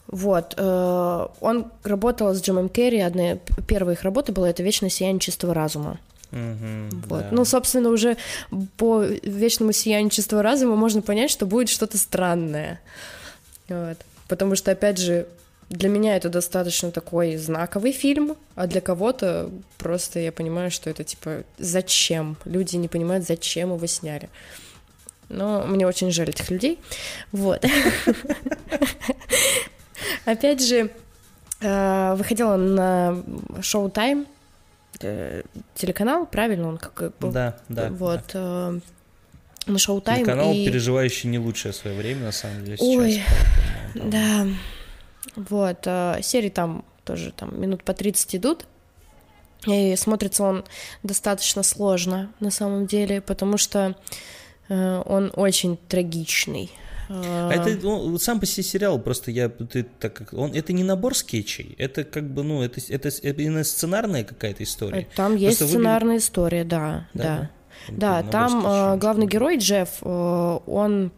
Вот. Э, он работал с Джимом Керри, одна первая их работа была это «Вечное сияние чистого разума». Mm-hmm, вот. да. Ну, собственно, уже по вечному сиянию чистого разума можно понять, что будет что-то странное. Вот. Потому что, опять же, для меня это достаточно такой знаковый фильм, а для кого-то просто я понимаю, что это типа зачем? Люди не понимают, зачем его сняли. Но мне очень жаль этих людей. Вот. [laughs] Опять же, э, выходила на шоу Time э, телеканал, правильно он как был? Да, да. Вот. Да. Э, на шоу Time. Телеканал, и... переживающий не лучшее свое время, на самом деле, сейчас. Ой, там... да. Вот. Серии там тоже там минут по 30 идут. И смотрится он достаточно сложно на самом деле, потому что он очень трагичный. А это он, сам по себе сериал, просто я ты, так как он это не набор скетчей, это как бы ну это это, это именно сценарная какая-то история. Там просто есть сценарная выглядит... история, да, да, да. да там э, главный герой Джефф, э, он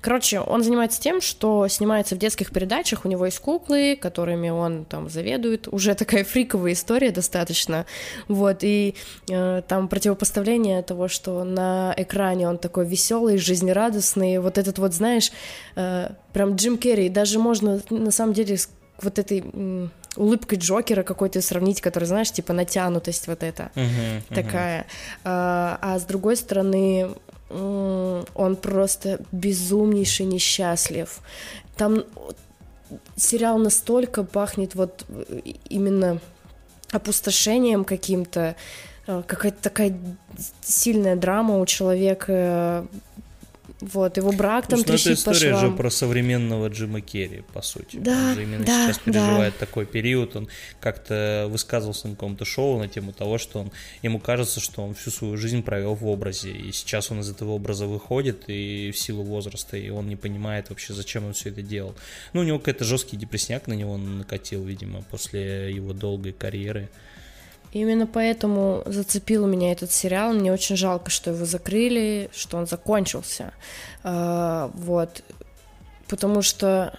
Короче, он занимается тем, что снимается в детских передачах, у него есть куклы, которыми он там заведует, уже такая фриковая история достаточно, вот, и э, там противопоставление того, что на экране он такой веселый, жизнерадостный, вот этот вот, знаешь, э, прям Джим Керри, даже можно на самом деле вот этой улыбкой Джокера какой-то сравнить, который, знаешь, типа натянутость вот эта uh-huh, uh-huh. такая. А, а с другой стороны, он просто безумнейший несчастлив. Там сериал настолько пахнет вот именно опустошением каким-то, э, какая-то такая сильная драма у человека вот, его брак там Слушай, трещит это история же про современного Джима Керри, по сути. Да, он же именно да, сейчас переживает да. такой период. Он как-то высказывался на каком-то шоу на тему того, что он, ему кажется, что он всю свою жизнь провел в образе. И сейчас он из этого образа выходит и в силу возраста, и он не понимает вообще, зачем он все это делал. Ну, у него какой-то жесткий депрессняк на него накатил, видимо, после его долгой карьеры. Именно поэтому зацепил меня этот сериал. Мне очень жалко, что его закрыли, что он закончился. А, вот. Потому что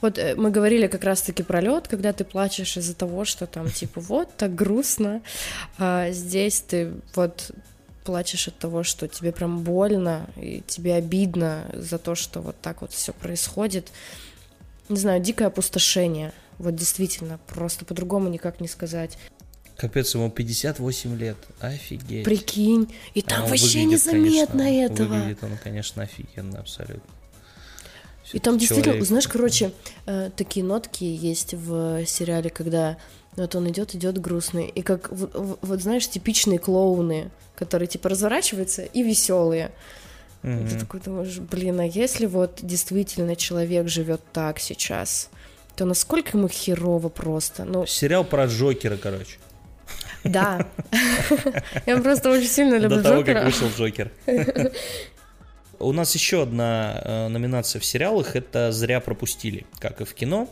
вот э, мы говорили как раз-таки про лед, когда ты плачешь из-за того, что там [laughs] типа вот так грустно, а здесь ты вот плачешь от того, что тебе прям больно и тебе обидно за то, что вот так вот все происходит. Не знаю, дикое опустошение. Вот действительно, просто по-другому никак не сказать. Капец, ему 58 лет. Офигеть. Прикинь. И там а вообще выглядит, незаметно конечно, этого. Выглядит он, конечно, офигенно, абсолютно. Все и там действительно, знаешь, короче, э, такие нотки есть в сериале, когда вот он идет, идет грустный. И как, вот, вот знаешь, типичные клоуны, которые типа разворачиваются и веселые. Mm-hmm. ты такой думаешь, блин, а если вот действительно человек живет так сейчас, то насколько ему херово просто. Ну... Сериал про Джокера, короче. Да. Я просто очень сильно люблю До того, как вышел Джокер. [laughs] У нас еще одна э, номинация в сериалах, это «Зря пропустили», как и в кино.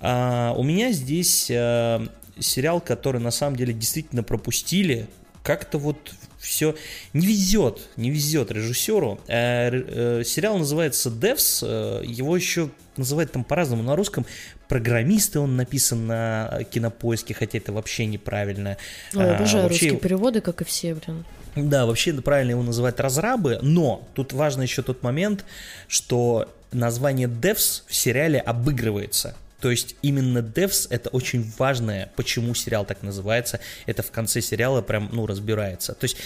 А, у меня здесь э, сериал, который на самом деле действительно пропустили, как-то вот все не везет, не везет режиссеру. Э, сериал называется Devs, его еще называют там по-разному на русском. Программисты он написан на кинопоиске, хотя это вообще неправильно. Ой, я обожаю а, вообще... русские переводы, как и все, блин. Да, вообще правильно его называть разрабы, но тут важно еще тот момент, что название Devs в сериале обыгрывается. То есть именно Devs это очень важное, почему сериал так называется. Это в конце сериала прям, ну, разбирается. То есть,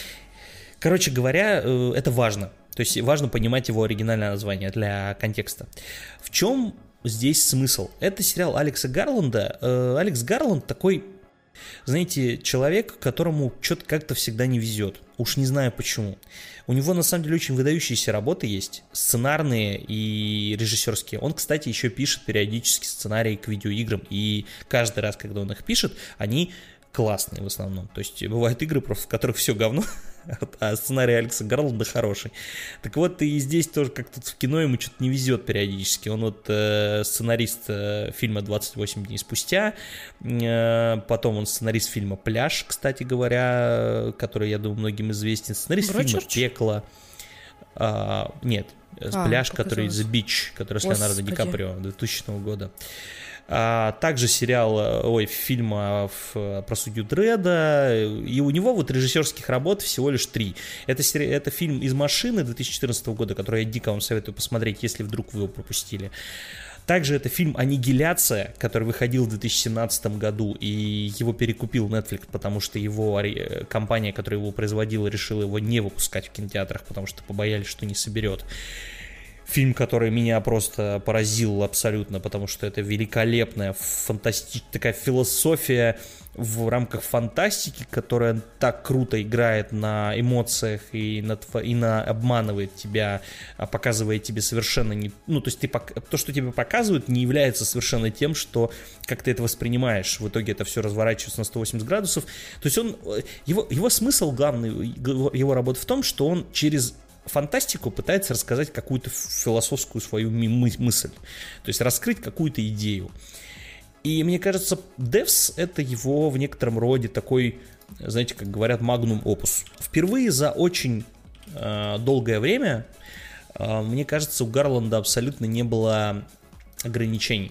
короче говоря, э, это важно. То есть важно понимать его оригинальное название для контекста. В чем здесь смысл? Это сериал Алекса Гарланда. Э, Алекс Гарланд такой, знаете, человек, которому что-то как-то всегда не везет. Уж не знаю почему. У него на самом деле очень выдающиеся работы есть, сценарные и режиссерские. Он, кстати, еще пишет периодически сценарии к видеоиграм, и каждый раз, когда он их пишет, они классные в основном. То есть бывают игры, в которых все говно, [laughs] [laughs] а сценарий Алекса Гарланда хороший. Так вот, и здесь тоже как-то в кино ему что-то не везет периодически. Он вот э, сценарист э, фильма «28 дней спустя», э, потом он сценарист фильма «Пляж», кстати говоря, который, я думаю, многим известен, сценарист Брочерч? фильма «Пекло». А, нет, а, «Пляж», который «The Beach», который с Леонардо Ди Каприо 2000 года. А также сериал, э, ой, фильм а, про судью Дреда, и у него вот режиссерских работ всего лишь три. Это, это фильм «Из машины» 2014 года, который я дико вам советую посмотреть, если вдруг вы его пропустили. Также это фильм «Аннигиляция», который выходил в 2017 году, и его перекупил Netflix, потому что его компания, которая его производила, решила его не выпускать в кинотеатрах, потому что побоялись, что не соберет. Фильм, который меня просто поразил абсолютно, потому что это великолепная, фантастическая такая философия в рамках фантастики, которая так круто играет на эмоциях и на, и на обманывает тебя, а показывает тебе совершенно не... Ну, то есть ты, то, что тебе показывают, не является совершенно тем, что как ты это воспринимаешь. В итоге это все разворачивается на 180 градусов. То есть он... Его, его смысл главный, его работы в том, что он через фантастику пытается рассказать какую-то философскую свою мысль, то есть раскрыть какую-то идею. И мне кажется, Devs это его в некотором роде такой, знаете, как говорят, магнум опус. Впервые за очень э, долгое время э, мне кажется, у Гарланда абсолютно не было ограничений.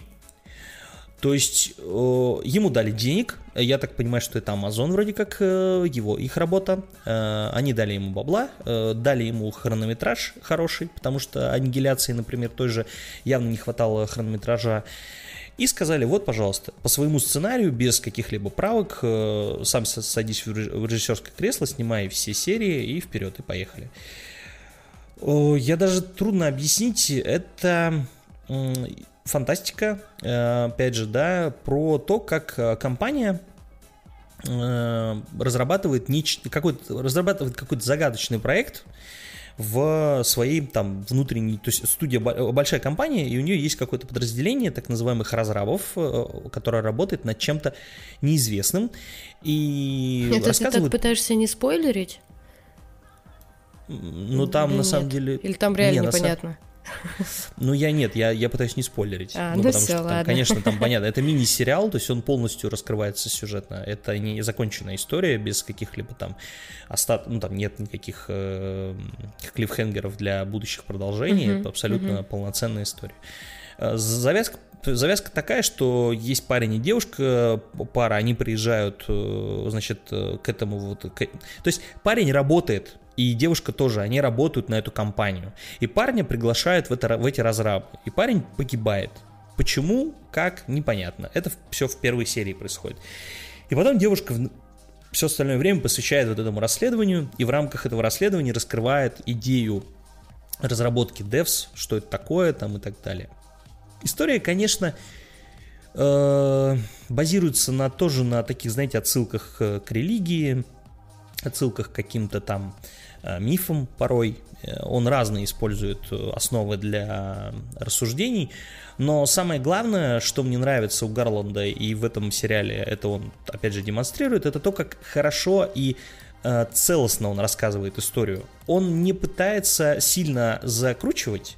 То есть э, ему дали денег, я так понимаю, что это Amazon вроде как э, его, их работа. Э, они дали ему бабла, э, дали ему хронометраж хороший, потому что аннигиляции, например, той же явно не хватало хронометража. И сказали, вот, пожалуйста, по своему сценарию, без каких-либо правок, э, сам садись в режиссерское кресло, снимай все серии и вперед, и поехали. Я даже трудно объяснить, это фантастика, э, опять же, да, про то, как э, компания э, разрабатывает, какой-то, разрабатывает какой-то загадочный проект в своей там внутренней, то есть студия большая компания, и у нее есть какое-то подразделение так называемых разрабов, которое работает над чем-то неизвестным. И Это рассказывают... ты так пытаешься не спойлерить? Ну там Или на нет? самом деле... Или там реально не, непонятно? На ну, я нет, я, я пытаюсь не спойлерить. А, ну, потому все, что, там, конечно, там [laughs] понятно, это мини-сериал, то есть он полностью раскрывается сюжетно. Это не законченная история без каких-либо там остат... ну, там нет никаких э, клиффхенгеров для будущих продолжений. Uh-huh, это абсолютно uh-huh. полноценная история. Э, завязка завязка такая, что есть парень и девушка, пара, они приезжают, э, значит, э, к этому вот... К... То есть парень работает и девушка тоже, они работают на эту компанию. И парня приглашают в, это, в эти разрабы. И парень погибает. Почему, как, непонятно. Это все в первой серии происходит. И потом девушка все остальное время посвящает вот этому расследованию, и в рамках этого расследования раскрывает идею разработки devs, что это такое там и так далее. История, конечно, э, базируется на тоже на таких, знаете, отсылках к религии, отсылках к каким-то там Э, мифом порой. Э, он разные использует э, основы для рассуждений. Но самое главное, что мне нравится у Гарланда и в этом сериале это он, опять же, демонстрирует, это то, как хорошо и целостно он рассказывает историю. Он не пытается сильно закручивать,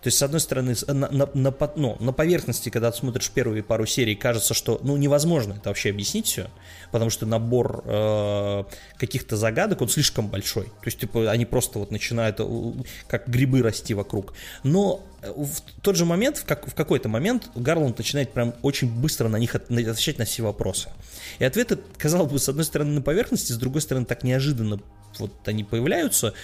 то есть, с одной стороны, на, на, на, ну, на поверхности, когда ты смотришь первые пару серий, кажется, что ну, невозможно это вообще объяснить все, потому что набор э, каких-то загадок, он слишком большой. То есть, типа, они просто вот начинают э, как грибы расти вокруг. Но в тот же момент, в, как, в какой-то момент, Гарланд начинает прям очень быстро на них от, отвечать на все вопросы. И ответы, казалось бы, с одной стороны на поверхности, с другой стороны так неожиданно вот они появляются,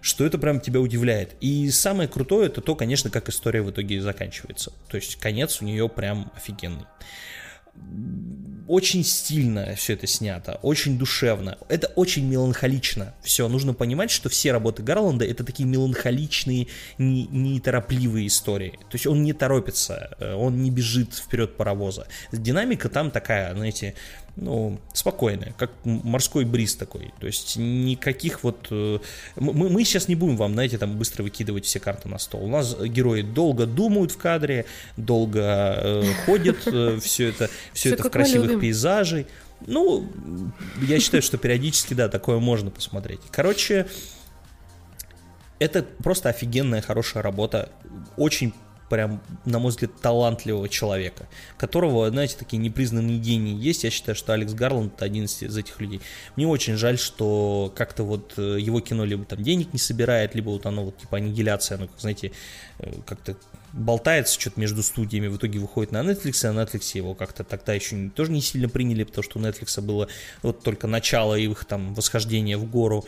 что это прям тебя удивляет. И самое крутое это то, конечно, как история в итоге заканчивается. То есть конец у нее прям офигенный очень стильно все это снято, очень душевно. Это очень меланхолично. Все, нужно понимать, что все работы Гарланда это такие меланхоличные, неторопливые истории. То есть он не торопится, э, он не бежит вперед паровоза. Динамика там такая, знаете, ну, спокойная, как морской бриз такой. То есть никаких вот... Э, мы, мы сейчас не будем вам, знаете, там быстро выкидывать все карты на стол. У нас герои долго думают в кадре, долго э, ходят, э, [laughs] все это, все, все это в красивых пейзажей. Ну, я считаю, что периодически, да, такое можно посмотреть. Короче, это просто офигенная, хорошая работа. Очень прям, на мой взгляд, талантливого человека, которого, знаете, такие непризнанные гении есть. Я считаю, что Алекс Гарланд один из, этих людей. Мне очень жаль, что как-то вот э, его кино либо там денег не собирает, либо вот оно вот типа аннигиляция, оно, знаете, э, как-то болтается что-то между студиями, в итоге выходит на Netflix, а на Netflix его как-то тогда еще не, тоже не сильно приняли, потому что у Netflix было вот только начало их там восхождения в гору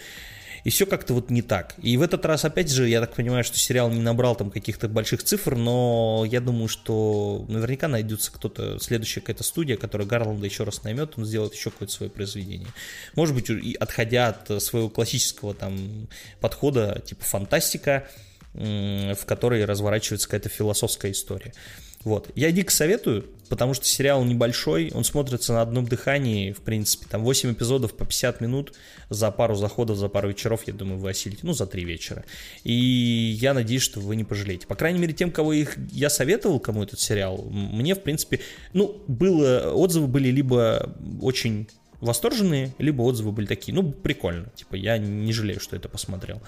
и все как-то вот не так. И в этот раз, опять же, я так понимаю, что сериал не набрал там каких-то больших цифр, но я думаю, что наверняка найдется кто-то, следующая какая-то студия, которая Гарланда еще раз наймет, он сделает еще какое-то свое произведение. Может быть, отходя от своего классического там подхода, типа фантастика, в которой разворачивается какая-то философская история. Вот. Я дико советую, потому что сериал небольшой, он смотрится на одном дыхании, в принципе, там 8 эпизодов по 50 минут за пару заходов, за пару вечеров, я думаю, вы осилите, ну, за 3 вечера. И я надеюсь, что вы не пожалеете. По крайней мере, тем, кого их я советовал, кому этот сериал, мне, в принципе, ну, было, отзывы были либо очень восторженные, либо отзывы были такие, ну, прикольно, типа, я не жалею, что это посмотрел.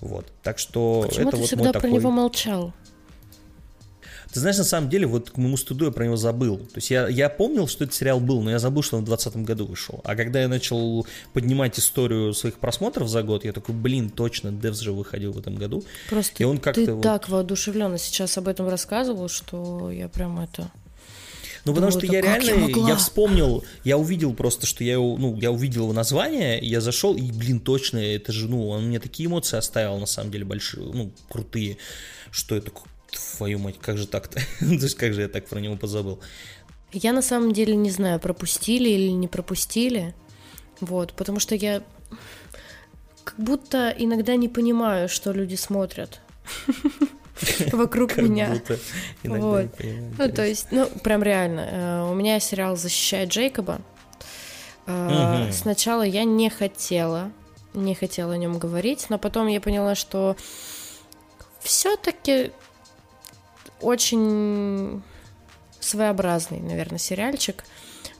Вот, так что Почему это ты вот всегда мой про такой... него молчал? Ты знаешь, на самом деле, вот к моему студу я про него забыл. То есть я, я помнил, что этот сериал был, но я забыл, что он в 2020 году вышел. А когда я начал поднимать историю своих просмотров за год, я такой, блин, точно, Девс же выходил в этом году. Просто и он как-то ты вот... так воодушевленно сейчас об этом рассказывал, что я прям это... Ну, потому что я реально, я, я вспомнил, я увидел просто, что я, ну, я увидел его название, я зашел, и, блин, точно, это же, ну, он мне такие эмоции оставил, на самом деле, большие, ну, крутые, что это, твою мать, как же так-то? [laughs] То есть, как же я так про него позабыл? Я на самом деле не знаю, пропустили или не пропустили, вот, потому что я как будто иногда не понимаю, что люди смотрят. [laughs] вокруг [laughs] меня. Вот. Ну, то есть, ну, прям реально. Э, у меня сериал «Защищает Джейкоба». Э, сначала я не хотела, не хотела о нем говорить, но потом я поняла, что все-таки очень своеобразный, наверное, сериальчик.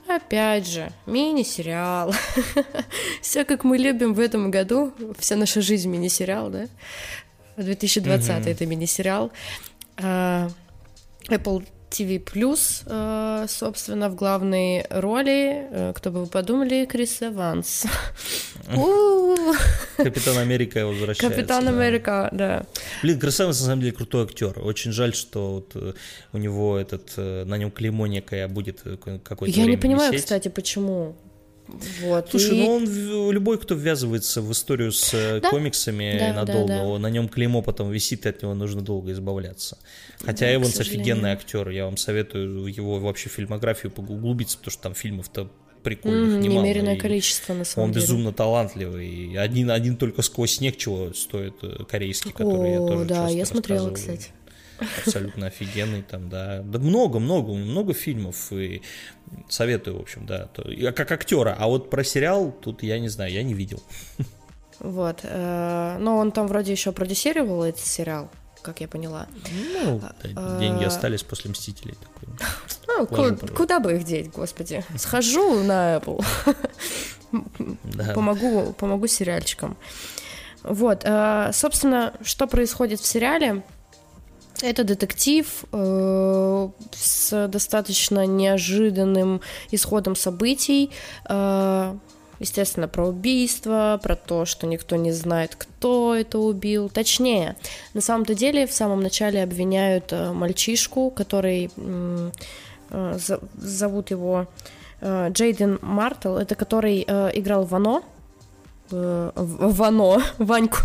Опять же, мини-сериал. [laughs] Все как мы любим в этом году. Вся наша жизнь мини-сериал, да? 2020 mm-hmm. это мини-сериал. Uh, Apple TV uh, собственно, в главной роли, uh, кто бы вы подумали, Крис Эванс. [laughs] Капитан Америка возвращается. Капитан Америка, да. Блин, Крис Эванс на самом деле крутой актер. Очень жаль, что вот э, у него этот, э, на нем клеймо некое будет какой-то Я не понимаю, кстати, почему. Вот, Слушай, и... ну он любой, кто ввязывается в историю с э, да? комиксами да, надолго, да, да. на нем клеймо потом висит, и от него нужно долго избавляться. Хотя да, Эванс офигенный актер, я вам советую его вообще фильмографию углубиться, потому что там фильмов-то прикольных mm, немало. Немеренное количество, на самом он деле. Он безумно талантливый. Один, один только сквозь снег чего стоит э, корейский, который О, я тоже да, я смотрела, кстати абсолютно офигенный там, да. Да много-много, много фильмов, и советую, в общем, да. Как актера, а вот про сериал тут я не знаю, я не видел. Вот, э, но он там вроде еще продюсировал этот сериал, как я поняла. Ну, а, деньги остались после «Мстителей». Ну, куда, куда бы их деть, господи. Схожу на Apple. Помогу, помогу сериальчикам. Вот, э, собственно, что происходит в сериале? Это детектив э, с достаточно неожиданным исходом событий. Э, естественно, про убийство, про то, что никто не знает, кто это убил. Точнее, на самом-то деле в самом начале обвиняют э, мальчишку, который э, за, зовут его э, Джейден Мартел, это который э, играл Вано. Э, Вано, [laughs] Ваньку.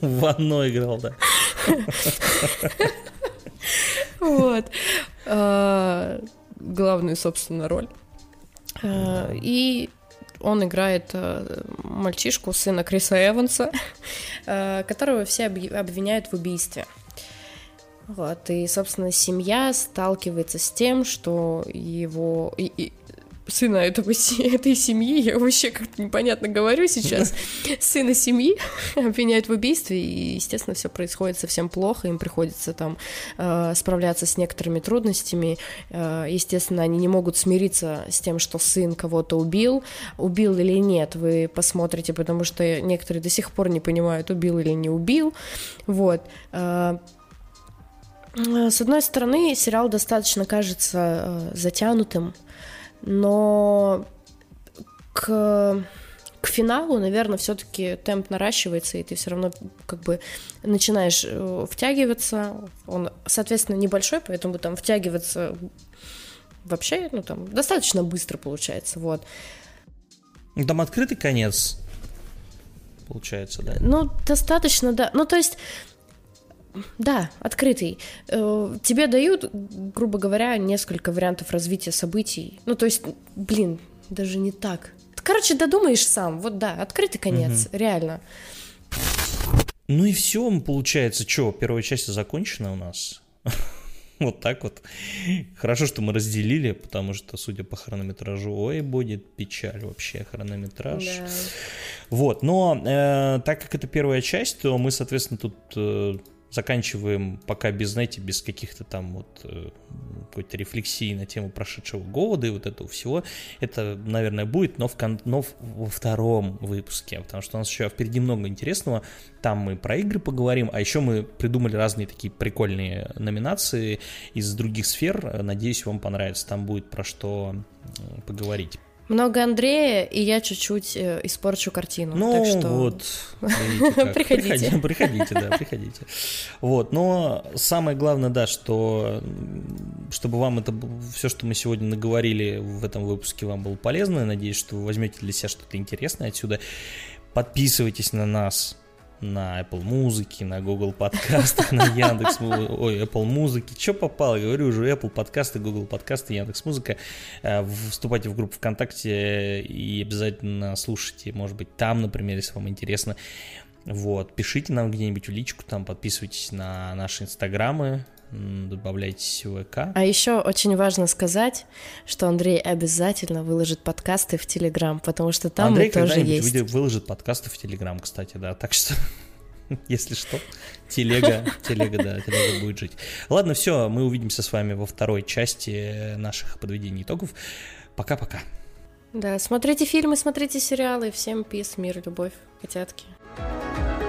Вано играл, да. Вот. А, главную, собственно, роль. А, и он играет а, мальчишку, сына Криса Эванса, которого все обвиняют в убийстве. Вот, и, собственно, семья сталкивается с тем, что его... И, сына этого, [laughs] этой семьи, я вообще как-то непонятно говорю сейчас, [laughs] сына семьи обвиняют в убийстве, и, естественно, все происходит совсем плохо, им приходится там э, справляться с некоторыми трудностями, э, естественно, они не могут смириться с тем, что сын кого-то убил, убил или нет, вы посмотрите, потому что некоторые до сих пор не понимают, убил или не убил, вот, э, с одной стороны, сериал достаточно кажется затянутым, но к, к финалу, наверное, все-таки темп наращивается, и ты все равно как бы начинаешь э, втягиваться. Он, соответственно, небольшой, поэтому там втягиваться вообще, ну там, достаточно быстро получается, вот. Ну, там открытый конец, получается, да? Ну, достаточно, да. Ну, то есть да, открытый. Э, тебе дают, грубо говоря, несколько вариантов развития событий. Ну, то есть, блин, даже не так. Короче, додумаешь сам. Вот да, открытый конец, угу. реально. Ну и все, получается, что, первая часть закончена у нас. [laughs] Вот так вот. Хорошо, что мы разделили, потому что, судя по хронометражу, ой, будет печаль вообще, хронометраж. Да. Вот, но э, так как это первая часть, то мы, соответственно, тут э, заканчиваем пока без, знаете, без каких-то там вот э, какой-то рефлексии на тему прошедшего года и вот этого всего. Это, наверное, будет, но, в кон- но во втором выпуске, потому что у нас еще впереди много интересного. Там мы про игры поговорим, а еще мы придумали разные такие прикольные номинации из других сфер. Надеюсь, вам понравится. Там будет про что поговорить. Много Андрея, и я чуть-чуть э, испорчу картину. Ну так что... вот, [laughs] приходите. [laughs] приходите, да, приходите. Вот, но самое главное, да, что чтобы вам это все, что мы сегодня наговорили в этом выпуске, вам было полезно. Надеюсь, что вы возьмете для себя что-то интересное отсюда. Подписывайтесь на нас на Apple Музыке, на Google подкастах, на Яндекс, ой, Apple Музыке, что попало, говорю уже, Apple подкасты, Google подкасты, Яндекс Музыка, э, вступайте в группу ВКонтакте и обязательно слушайте, может быть, там, например, если вам интересно, вот, пишите нам где-нибудь в личку, там подписывайтесь на наши инстаграмы, добавляйтесь в ВК. А еще очень важно сказать, что Андрей обязательно выложит подкасты в Телеграм, потому что там Андрей мы тоже есть. выложит подкасты в Телеграм, кстати, да, так что [laughs] если что, телега, телега, да, телега будет жить. Ладно, все, мы увидимся с вами во второй части наших подведений итогов. Пока-пока. Да, смотрите фильмы, смотрите сериалы. Всем пис, мир, любовь, котятки. thank you